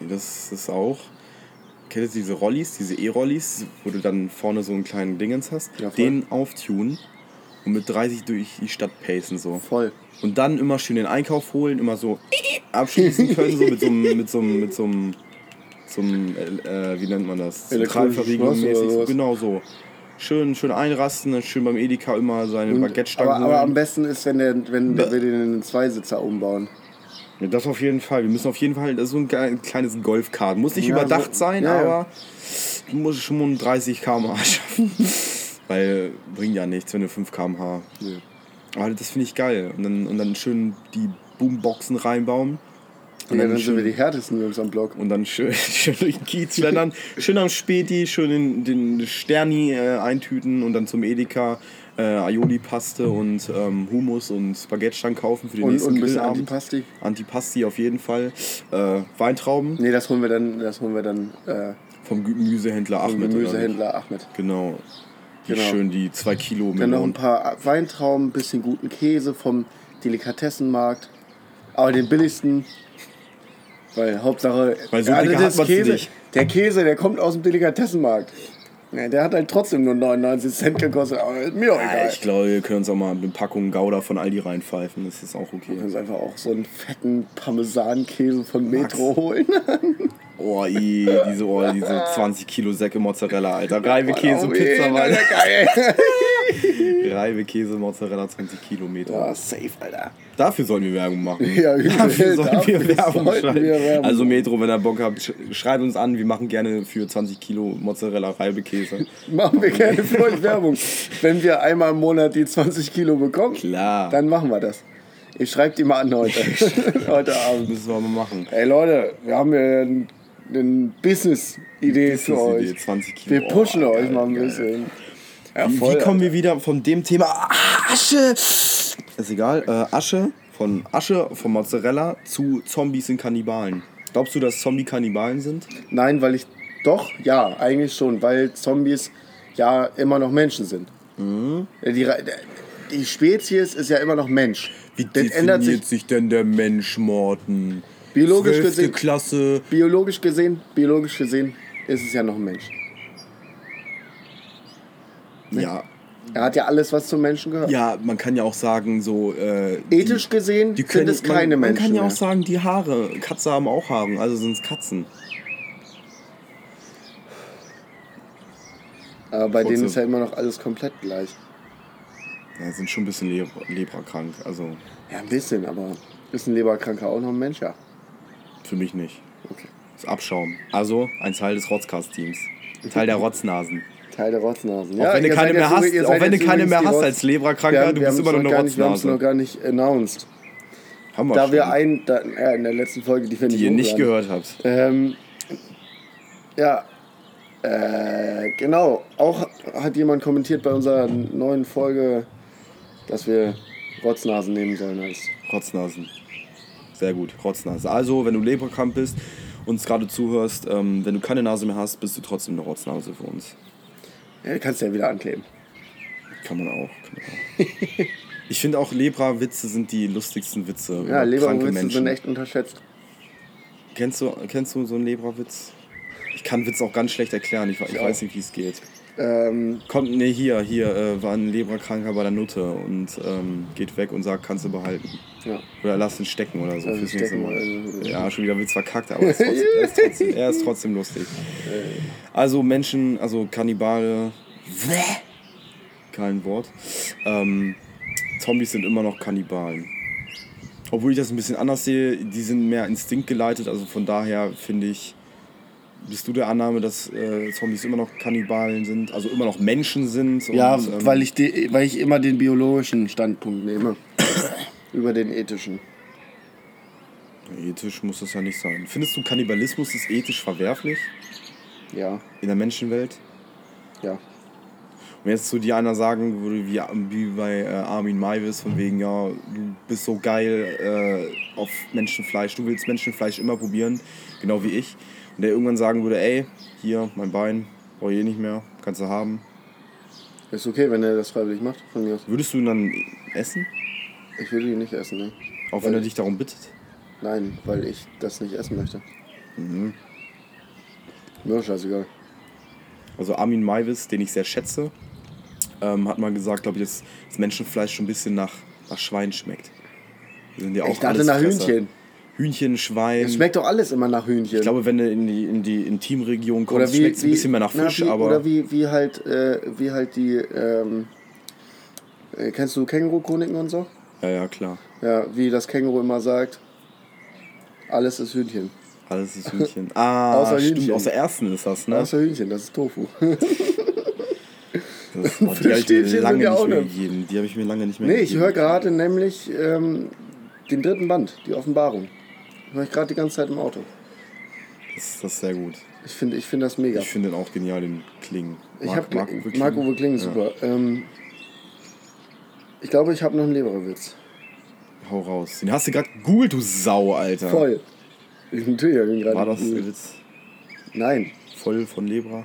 Das ist auch. Kennst du diese Rollis, diese E-Rollis, wo du dann vorne so einen kleinen Dingens hast? Ja, den auftun und mit 30 durch die Stadt pacen so. Voll. Und dann immer schön den Einkauf holen, immer so abschließen können, so mit so einem, mit so einem, mit so einem, so einem äh, wie nennt man das? Zentralverriegelung mäßig. sowas. Genau so. Schön, schön einrasten, dann schön beim Edeka immer seine Baguette-Stangen aber, aber am besten ist, wenn, der, wenn wir den in einen Zweisitzer umbauen. Ja, das auf jeden Fall. Wir müssen auf jeden Fall, das ist so ein kleines Golfkart. Muss nicht Ja, überdacht so- sein, ja, aber du musst schon 30 km/h schaffen. Weil bringt ja nichts, wenn du 5 km/h. Nee. Aber das finde ich geil. Und dann, und dann schön die Boomboxen reinbauen. Und Ja, dann dann sind wir schön, die härtesten Jungs am Block. und dann schön, schön durch den Kiez schlendern. schön am Späti, schön den, den Sterni äh, eintüten und dann zum Edeka äh, Aioli-Paste und ähm, Hummus und Spaghetti-Stangen kaufen für den Und, nächsten und ein bisschen Grillabend. Antipasti. Antipasti auf jeden Fall. Äh, Weintrauben Nee, das holen wir dann, das holen wir dann äh, vom Gemüsehändler vom Ahmed. Gemüsehändler Ahmed. Genau. Die Genau. schön die zwei Kilo Dann noch ein paar Weintrauben, ein bisschen guten Käse vom Delikatessenmarkt. Aber den billigsten. Weil Hauptsache. Weil so Ja, man's Käse, nicht. Der Käse, der kommt aus dem Delikatessenmarkt. Ja, der hat halt trotzdem nur 99 Cent gekostet, aber ist mir auch Ja, egal. ich glaube, wir können uns auch mal eine Packung Gouda von Aldi reinpfeifen. Das ist auch okay. kannst einfach auch so einen fetten Parmesankäse von Max. Metro holen. Oh, i, diese, oh, diese 20 Kilo Säcke Mozzarella, Alter. Reibekäse, Oh, Pizza. Alter, geil. Reibekäse, Mozzarella, 20 Kilometer. Ja, safe, Alter. Dafür sollen wir Werbung machen. Ja, übel. Dafür sollen Dafür wir Werbung schreiben. wir Werbung also. Metro, wenn ihr Bock habt, sch- schreibt uns an. Wir machen gerne für 20 Kilo Mozzarella Reibekäse. Machen wir gerne für euch Werbung. Wenn wir einmal im Monat die 20 Kilo bekommen, Klar. dann machen wir das. Ich schreibe die mal an heute. heute Abend. müssen wir mal machen. Ey Leute, wir haben hier ein- eine Business-Idee für Business-Idee, euch. 20 Kilo. Wir pushen Oh, euch geil, mal ein geil. bisschen. Ja, Wie, voll, wie kommen wir wieder von dem Thema Asche? Ist egal. Äh, Asche, von Asche, von Mozzarella zu Zombies sind Kannibalen. Glaubst du, dass Zombie Kannibalen sind? Nein, weil ich. Doch, ja, eigentlich schon, weil Zombies ja immer noch Menschen sind. Mhm. Die, die Spezies ist ja immer noch Mensch. Wie das ändert sich definiert sich denn der Mensch, Morten? Biologisch gesehen- Klasse. biologisch gesehen, biologisch gesehen ist es ja noch ein Mensch. Ja, Er hat ja alles, was zum Menschen gehört. ja, man kann ja auch sagen, so. Äh, Ethisch gesehen die sind können, es keine man, Menschen. Man kann ja mehr. auch sagen, die Haare. Katze haben auch Haare, also sind es Katzen. Aber bei denen Trotzdem. ist ja immer noch alles komplett gleich. Ja, sind schon ein bisschen Leb lebrakrank. Also Ja, ein bisschen, aber ist ein Leberkranker auch noch ein Mensch? Ja. Für mich nicht. Okay. Das Abschaum. Also ein Teil des Rotzcast-Teams. Teil der Rotznasen. Teil der Rotznasen. auch wenn du keine mehr hast, auch wenn du keine mehr hast als Lebrakranker, du bist immer noch eine nicht, Wir haben es Rotznase. noch gar nicht announced. Haben wir Da schon, wir ein, da, ja, in der letzten Folge, die wir die nicht ihr nicht gehört habt. Ähm, ja, äh, genau. Auch hat jemand kommentiert bei unserer neuen Folge, dass wir Rotznasen nehmen sollen als. Rotznasen. Sehr gut, Rotznase. Also, wenn du leberkrank bist, uns gerade zuhörst, ähm, wenn du keine Nase mehr hast, bist du trotzdem eine Rotznase für uns. Ja, kannst du ja wieder ankleben. Kann man auch. Kann man auch. ich finde auch Lebra-Witze sind die lustigsten Witze. Ja, Menschen. sind echt unterschätzt. Kennst du, kennst du so einen Lebra-Witz? Ich kann Witz auch ganz schlecht erklären. Ich, ich Ich weiß nicht, wie es geht. Ähm, Kommt, nee, hier, hier, äh, war ein Lebra-Kranker bei der Nutte und ähm, geht weg und sagt, kannst du behalten. ja. Oder lass ihn stecken oder so. Ihn fürs nächste Mal. also- Ja, schon wieder Witz verkackt, aber er ist trotzdem, er ist trotzdem, er ist trotzdem lustig. Also Menschen, also Kannibale, kein Wort. Ähm, Zombies sind immer noch Kannibalen. Obwohl ich das ein bisschen anders sehe, die sind mehr instinktgeleitet, also von daher finde ich, bist du der Annahme, dass äh, Zombies immer noch Kannibalen sind, also immer noch Menschen sind? ja, und, ähm, weil, ich de, weil ich immer den biologischen Standpunkt nehme. über den ethischen. Ethisch muss das ja nicht sein. Findest du Kannibalismus ist ethisch verwerflich Ja, in der Menschenwelt? ja. Wenn jetzt zu dir einer sagen würde, wie, wie bei äh, Armin Maivis, von wegen, ja, du bist so geil äh, auf Menschenfleisch, du willst Menschenfleisch immer probieren, genau wie ich. Und der irgendwann sagen würde, ey, hier, mein Bein, brauch ich eh nicht mehr, kannst du haben. Ist okay, wenn er das freiwillig macht, von mir aus. Würdest du ihn dann essen? Ich würde ihn nicht essen, ne? Auch wenn Weil- er dich darum bittet? Nein, weil ich das nicht essen möchte. Mhm. Mir ist scheißegal. Also Armin Maivis, den ich sehr schätze, ähm, hat mal gesagt, glaube ich, dass das Menschenfleisch schon ein bisschen nach, nach Schwein schmeckt. Wir sind ja auch ich dachte nach. Hühnchen. Hühnchen, Schwein. Es schmeckt doch alles immer nach Hühnchen. Ich glaube, wenn du in die, in die Intimregion kommst, schmeckt es ein bisschen mehr nach na, Fisch, wie, aber Oder wie, wie halt, äh, wie halt die, ähm, äh, kennst du Känguru-Chroniken und so? ja, ja, klar. Ja, wie das Känguru immer sagt, alles ist Hühnchen. Alles ist Hühnchen. Ah, Außer stimmt, Hühnchen. aus der ersten ist das, ne? Außer Hühnchen, das ist Tofu. Das, oh, die habe ich mir lange nicht auch mehr gegeben. Die habe ich mir lange nicht mehr nee, ich gegeben. höre gerade nämlich ähm, den dritten Band, die Offenbarung. Höre ich gerade die ganze Zeit im Auto. Das, das ist sehr gut. Ich finde ich find das mega. Ich finde den auch genial, den Klingen. Ich Marc- habe Marc-Uwe Kling. Marc-Uwe Kling, super. Ähm, ich glaube, ich habe noch einen Leberwitz. Hau raus. Den hast du gerade gegoogelt, du Sau, Alter. Voll. Ich natürlich hab ihn gerade. War das gegoogelt. Witz Nein. voll von Lebra?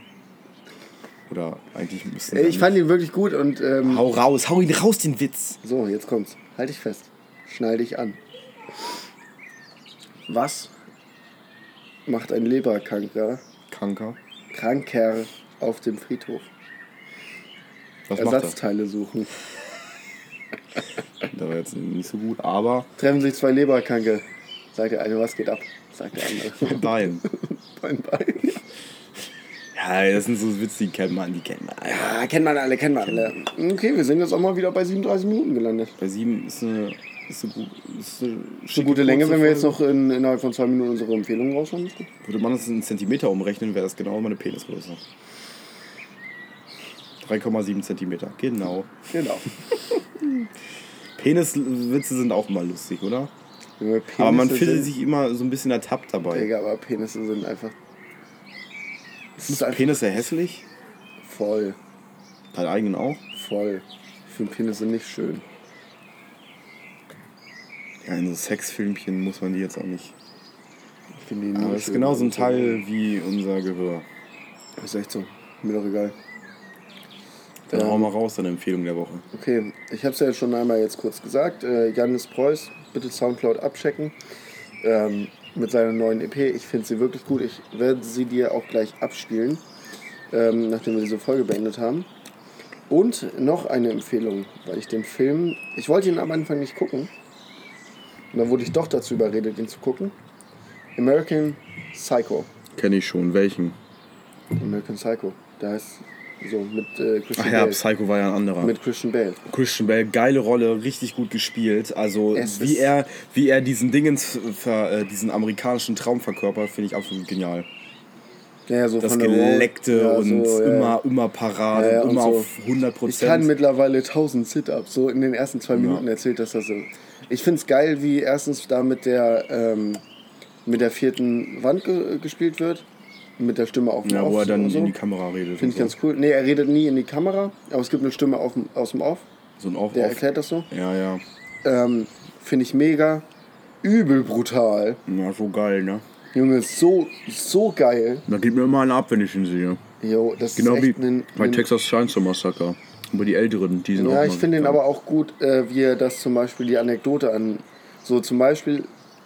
Oder eigentlich müsste Ich fand ihn wirklich gut und ähm, Hau raus, hau ihn raus, den Witz. so, jetzt kommt's. Halt dich fest. Schnall dich an. Was macht ein Leberkranker Kranker. Kranker auf dem Friedhof? Was er? Ersatzteile suchen. Der war jetzt nicht so gut, aber Treffen sich zwei Leberkranke. Sagt der eine, was geht ab? Sagt der andere. Bein. Bein, Bein. Ja, das sind so Witze, die kennt man, die kennt man. Ja, kennt man alle, kennt man alle. Okay, wir sind jetzt auch mal wieder bei 37 Minuten gelandet. Bei sieben ist eine, ist eine, gut, ist eine, Ist eine gute Länge, wenn wir jetzt noch in, innerhalb von zwei Minuten unsere Empfehlungen raushauen. ist gut. Würde man das in Zentimeter umrechnen, wäre das genau meine Penisgröße. 3,7 Zentimeter, genau. Genau. Peniswitze sind auch immer lustig, oder? Aber man sind- sich immer so ein bisschen ertappt dabei. Digga, aber Penisse sind einfach. Ist einfach Penisse hässlich? voll, Deinen eigenen auch? voll. Ich finde Penisse nicht schön. Ja, in so Sexfilmchen muss man die jetzt auch nicht. Ich finde die Aber nur das ist genauso ein Teil wie unser Gehör. Ist echt so. Mir doch egal. Dann Ähm. hau mal raus, deine Empfehlung der Woche. Okay, ich habe es ja schon einmal jetzt kurz gesagt. Äh, Janis Preuß, bitte Soundcloud abchecken. Ähm, mit seiner neuen EP. Ich finde sie wirklich gut. Ich werde sie dir auch gleich abspielen, ähm, nachdem wir diese Folge beendet haben. Und noch eine Empfehlung, weil ich den Film. Ich wollte ihn am Anfang nicht gucken. Und dann wurde ich doch dazu überredet, ihn zu gucken. American Psycho. Kenne ich schon. Welchen? American Psycho. Der heißt so mit äh, Christian Ach ja, Bale. Psycho war ja ein anderer. Mit Christian Bale. Christian Bale, geile Rolle, richtig gut gespielt. Also Es wie ist- er, wie er diesen Dingens, äh, diesen amerikanischen Traum verkörpert, finde ich absolut genial. Ja, so Das Geleckte ja, und so, ja. immer, immer parat, Ja, und und immer so. auf 100% Ich kann mittlerweile 1000 Sit-Ups. So in den ersten zwei Minuten erzählt das das so. Ich finde es geil, wie erstens da mit der, ähm, mit der vierten Wand ge gespielt wird. Mit der Stimme auf dem Ja, Off. wo er dann so. in die Kamera redet. Finde ich und ganz cool. Nee, er redet nie in die Kamera, aber es gibt eine Stimme auf, aus dem Off. so. so ein Off, Der Off. erklärt das so. Ja, ja. Ähm, Finde ich mega. übel brutal. Ja, so geil, ne? Junge, so, so geil. Da geht mir immer einer ab, wenn ich ihn sehe. Jo, das Genau ist wie echt ein, bei ein Texas Chainsaw Massacre. Aber die Älteren, die sind auch Ja, ich finde ihn aber auch gut, äh, wie er das zum Beispiel, die Anekdote an. So zum Beispiel.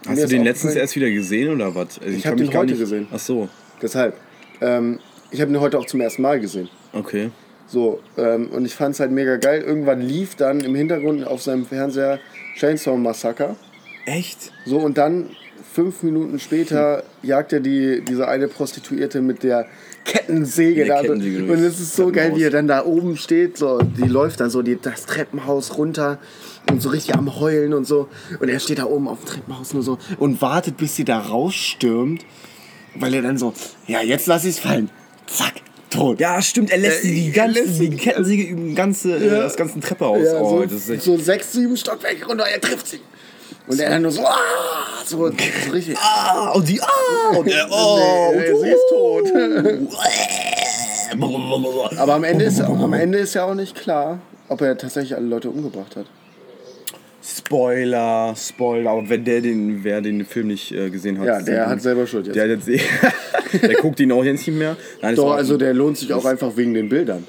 Hast du den letztens erst wieder gesehen oder was? Also Ich hab kann den heute nicht- gesehen. Ach so, Deshalb. Ähm, ich habe ihn heute auch zum ersten Mal gesehen. okay. So, ähm, und ich fand es halt mega geil. Irgendwann lief dann im Hintergrund auf seinem Fernseher Chainsaw Massacre. Echt? So, und dann fünf Minuten später jagt er die, diese eine Prostituierte mit der Kettensäge da. Kettensäge und es ist so geil, wie er dann da oben steht. So, die läuft dann so die, das Treppenhaus runter und so richtig am Heulen und so. Und er steht da oben auf dem Treppenhaus nur so und wartet, bis sie da rausstürmt. Weil er dann so, ja, jetzt lass ich es fallen. Zack, tot. Ja, stimmt, er lässt Äh, die, ganze, lässt die Kettensäge über den ganze, äh, Ja. das ganze Treppe aus. Ja, oh, so, so sechs, sieben Stockwerke runter, er trifft sie. Und er dann nur so, ah, so, so richtig. Ah, und die, ah, und er, oh, Nee, und sie ist tot. Aber am Ende, ist, am Ende ist ja auch nicht klar, ob er tatsächlich alle Leute umgebracht hat. Spoiler, Spoiler, aber wenn der den, wer den Film nicht äh, gesehen hat, Ja, der hat selber Schuld jetzt. Der, jetzt, der guckt ihn auch jetzt nicht mehr. Nein, Doch, also der lohnt sich auch einfach wegen den Bildern.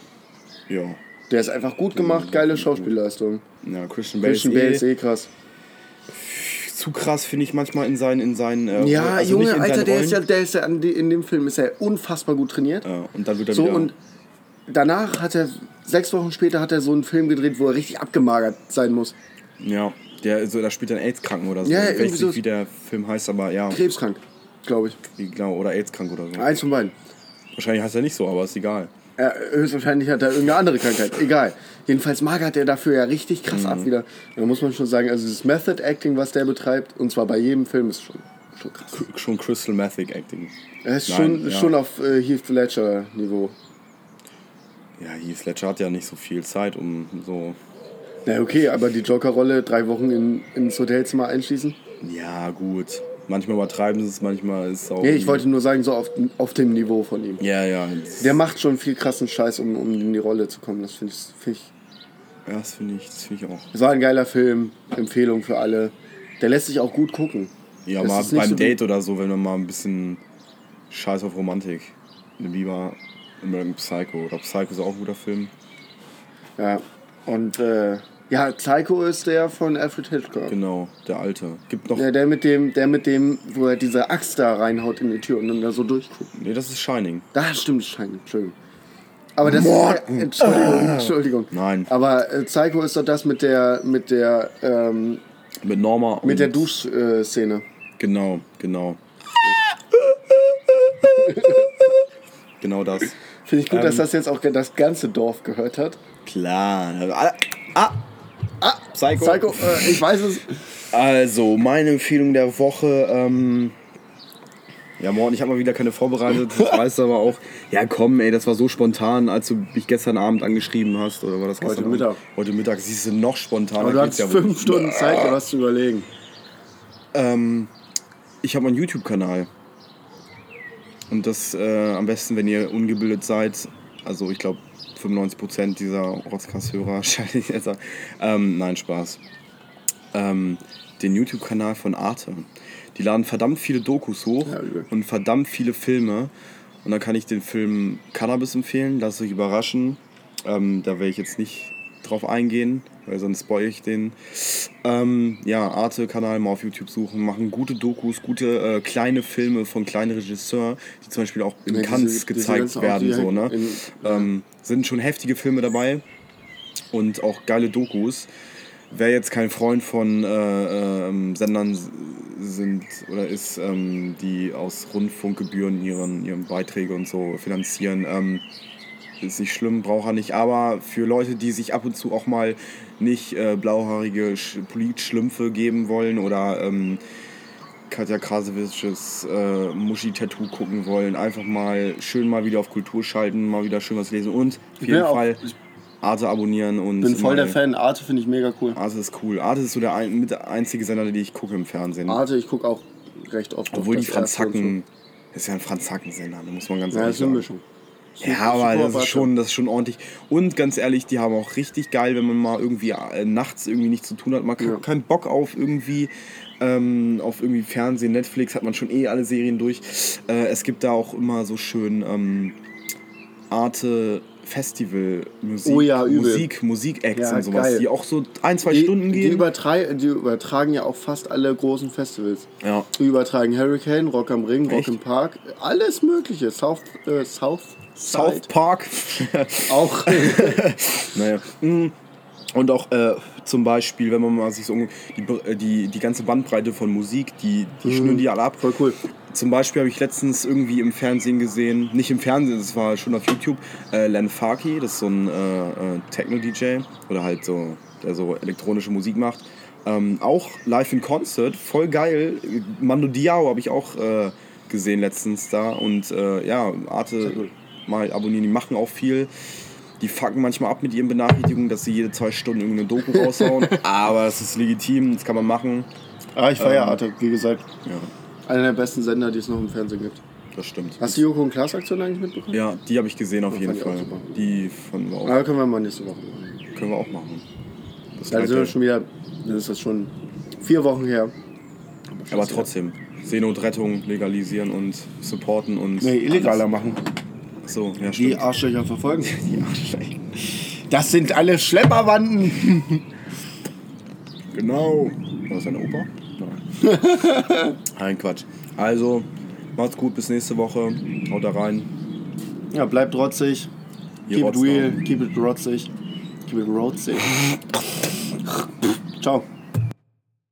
Ja. Der ist einfach gut gemacht, geile Schauspielleistung. Ja, Christian Bale, Christian ist, Bale eh ist eh krass. Zu krass, finde ich manchmal in seinen, in seinen äh, Ja, also Junge, Alter, der ist ja, der ist ja in dem Film ist er unfassbar gut trainiert. Ja, und dann wird er So wieder. und danach hat er sechs Wochen später hat er so einen Film gedreht, wo er richtig abgemagert sein muss. ja, der, so, da spielt er einen AIDS-Kranken oder so. Ja, ich weiß nicht, so. wie der Film heißt, aber ja, Krebskrank, glaube ich. glaube, oder AIDS-krank oder so. Eins von beiden. Wahrscheinlich heißt er nicht so, aber ist egal. Ja, höchstwahrscheinlich hat er irgendeine andere Krankheit. Egal. Jedenfalls magert er dafür ja richtig krass Mhm. ab wieder. Da muss man schon sagen, also dieses Method Acting, was der betreibt, und zwar bei jedem Film, ist schon, schon krass. Schon Crystal Method Acting. Er ist Nein, schon, ja. schon auf äh, Heath Ledger Niveau. Ja, Heath Ledger hat ja nicht so viel Zeit, um so. Na okay, aber die Joker-Rolle drei Wochen in, ins Hotelzimmer einschließen? Ja, gut. Manchmal übertreiben sie es, manchmal ist es auch. Nee, ich wollte nur sagen, so auf, auf dem Niveau von ihm. Ja, ja. Der macht schon viel krassen Scheiß, um, um in die Rolle zu kommen. Das finde ich, find ich. Ja, das finde ich, das find ich auch. Es war ein geiler Film. Empfehlung für alle. Der lässt sich auch gut gucken. Ja, Das mal beim so Date oder so, wenn man mal ein bisschen Scheiß auf Romantik. Lieber American Psycho. Oder Psycho ist auch ein guter Film. Ja. Und äh, ja, Psycho ist der von Alfred Hitchcock. Genau, der alte. Gibt noch. Ja, der mit dem, der mit dem, wo er diese Axt da reinhaut in die Tür und dann da so durchguckt. Nee, das ist Shining. Da stimmt Schein, Entschuldigung. Aber das Ist, Entschuldigung, Entschuldigung. Nein. Aber äh, Psycho ist doch das mit der, mit der, ähm, Mit Norma. und- mit der Duschszene. Genau, genau. genau das. Finde ich gut, dass Ähm. das jetzt auch das ganze Dorf gehört hat. Klar. Ah! Ah, Psycho. Psycho, äh, ich weiß es. Also, meine Empfehlung der Woche. Ähm, ja, Morten, ich habe mal wieder keine vorbereitet. Das weißt du aber auch. Ja, komm, ey, das war so spontan, als du mich gestern Abend angeschrieben hast. Oder war das Heute gestern Mittag. Abend? Heute Mittag. Siehst du noch spontaner. Aber du hattest ja fünf Stunden Zeit, dir was zu überlegen. Ähm, ich habe einen YouTube-Kanal. Und das äh, am besten, wenn ihr ungebildet seid. Also ich glaube, 95% dieser Rotzkast-Hörer schalten jetzt an. Ähm, nein, Spaß. Ähm, den YouTube-Kanal von Arte. Die laden verdammt viele Dokus hoch Ja, und verdammt viele Filme. Und dann kann ich den Film Cannabis empfehlen. Lasst euch überraschen. Ähm, da werde ich jetzt nicht drauf eingehen, weil sonst spoil ich den. Ähm, ja, Arte-Kanal mal auf YouTube suchen, machen gute Dokus, gute äh, kleine Filme von kleinen Regisseuren, die zum Beispiel auch in Ja, diese- Cannes diese gezeigt auch, werden. So, ne? in- ähm, sind schon heftige Filme dabei und auch geile Dokus. Wer jetzt kein Freund von äh, ähm, Sendern sind oder ist, ähm, die aus Rundfunkgebühren ihren, ihren Beiträge und so finanzieren, ähm, ist nicht schlimm, braucht er nicht. Aber für Leute, die sich ab und zu auch mal nicht äh, blauhaarige Sch- Politschlümpfe geben wollen oder ähm, Katja Krasavices äh, Muschi-Tattoo gucken wollen, einfach mal schön mal wieder auf Kultur schalten, mal wieder schön was lesen und auf jeden auch- Fall Arte abonnieren und Bin voll der Fan. Arte finde ich mega cool. Arte ist cool. Arte ist so der ein, mit der einzige Sender, die ich gucke im Fernsehen. Arte, ich gucke auch recht oft. Obwohl die Franzacken, das ist ja ein Franzacken-Sender, da muss man ganz. Ja, ehrlich ist eine sagen. Mischung. Ja, aber das ist, schon, das ist schon ordentlich. Und ganz ehrlich, die haben auch richtig geil, wenn man mal irgendwie äh, nachts irgendwie nichts zu tun hat. Man hat Ja. keinen Bock auf irgendwie, ähm, auf irgendwie Fernsehen, Netflix, hat man schon eh alle Serien durch. Äh, es gibt da auch immer so schön ähm, Arte Festival Musik, Oh ja. Musik, Musik-Acts Ja, und sowas, geil. die auch so ein, zwei Die, Stunden die, gehen. übertrei die übertragen ja auch fast alle großen Festivals. ja. Die übertragen Hurricane, Rock am Ring, Rock Echt? im Park, alles Mögliche. South, äh, South, South. Park. Auch. Naja. Mm. Und auch äh, zum Beispiel, wenn man mal sich so die, äh, die, die ganze Bandbreite von Musik, die, die schnüren die alle ab. Voll cool. Zum Beispiel habe ich letztens irgendwie im Fernsehen gesehen, nicht im Fernsehen, das war schon auf YouTube, äh, Len Farki, das ist so ein äh, äh, Techno-DJ oder halt so, der so elektronische Musik macht. Ähm, auch live in Concert, voll geil. Mando Diao habe ich auch äh, gesehen letztens da und äh, ja, Arte mal abonnieren, die machen auch viel. Die fucken manchmal ab mit ihren Benachrichtigungen, dass sie jede zwei Stunden irgendeine Doku raushauen. Aber es ist legitim, das kann man machen. Ah, ich feiere Ähm, Arte, wie gesagt. Ja, Einer der besten Sender, die es noch im Fernsehen gibt. das stimmt. Hast du die Joko und Klaas Aktion eigentlich mitbekommen? Ja, die habe ich gesehen auf Ja, jeden Fall. Die fanden wir auch, Ah, können wir mal nächste Woche machen. können wir auch machen. Das Dann sind wir schon wieder, dann ist das schon vier Wochen her. aber trotzdem, Seenotrettung legalisieren und supporten und. Nee, illegaler machen. Ach so, ja, Die stimmt. Arschlöcher verfolgen. Die Arschlöcher. Das sind alles Schlepperbanden. Genau. War das deine Opa? Nein. Quatsch. Also, macht's gut, bis nächste Woche. Haut da rein. Ja, bleibt rotzig. Ihr keep it real, keep it rotzig. Keep it rotzig. Ciao.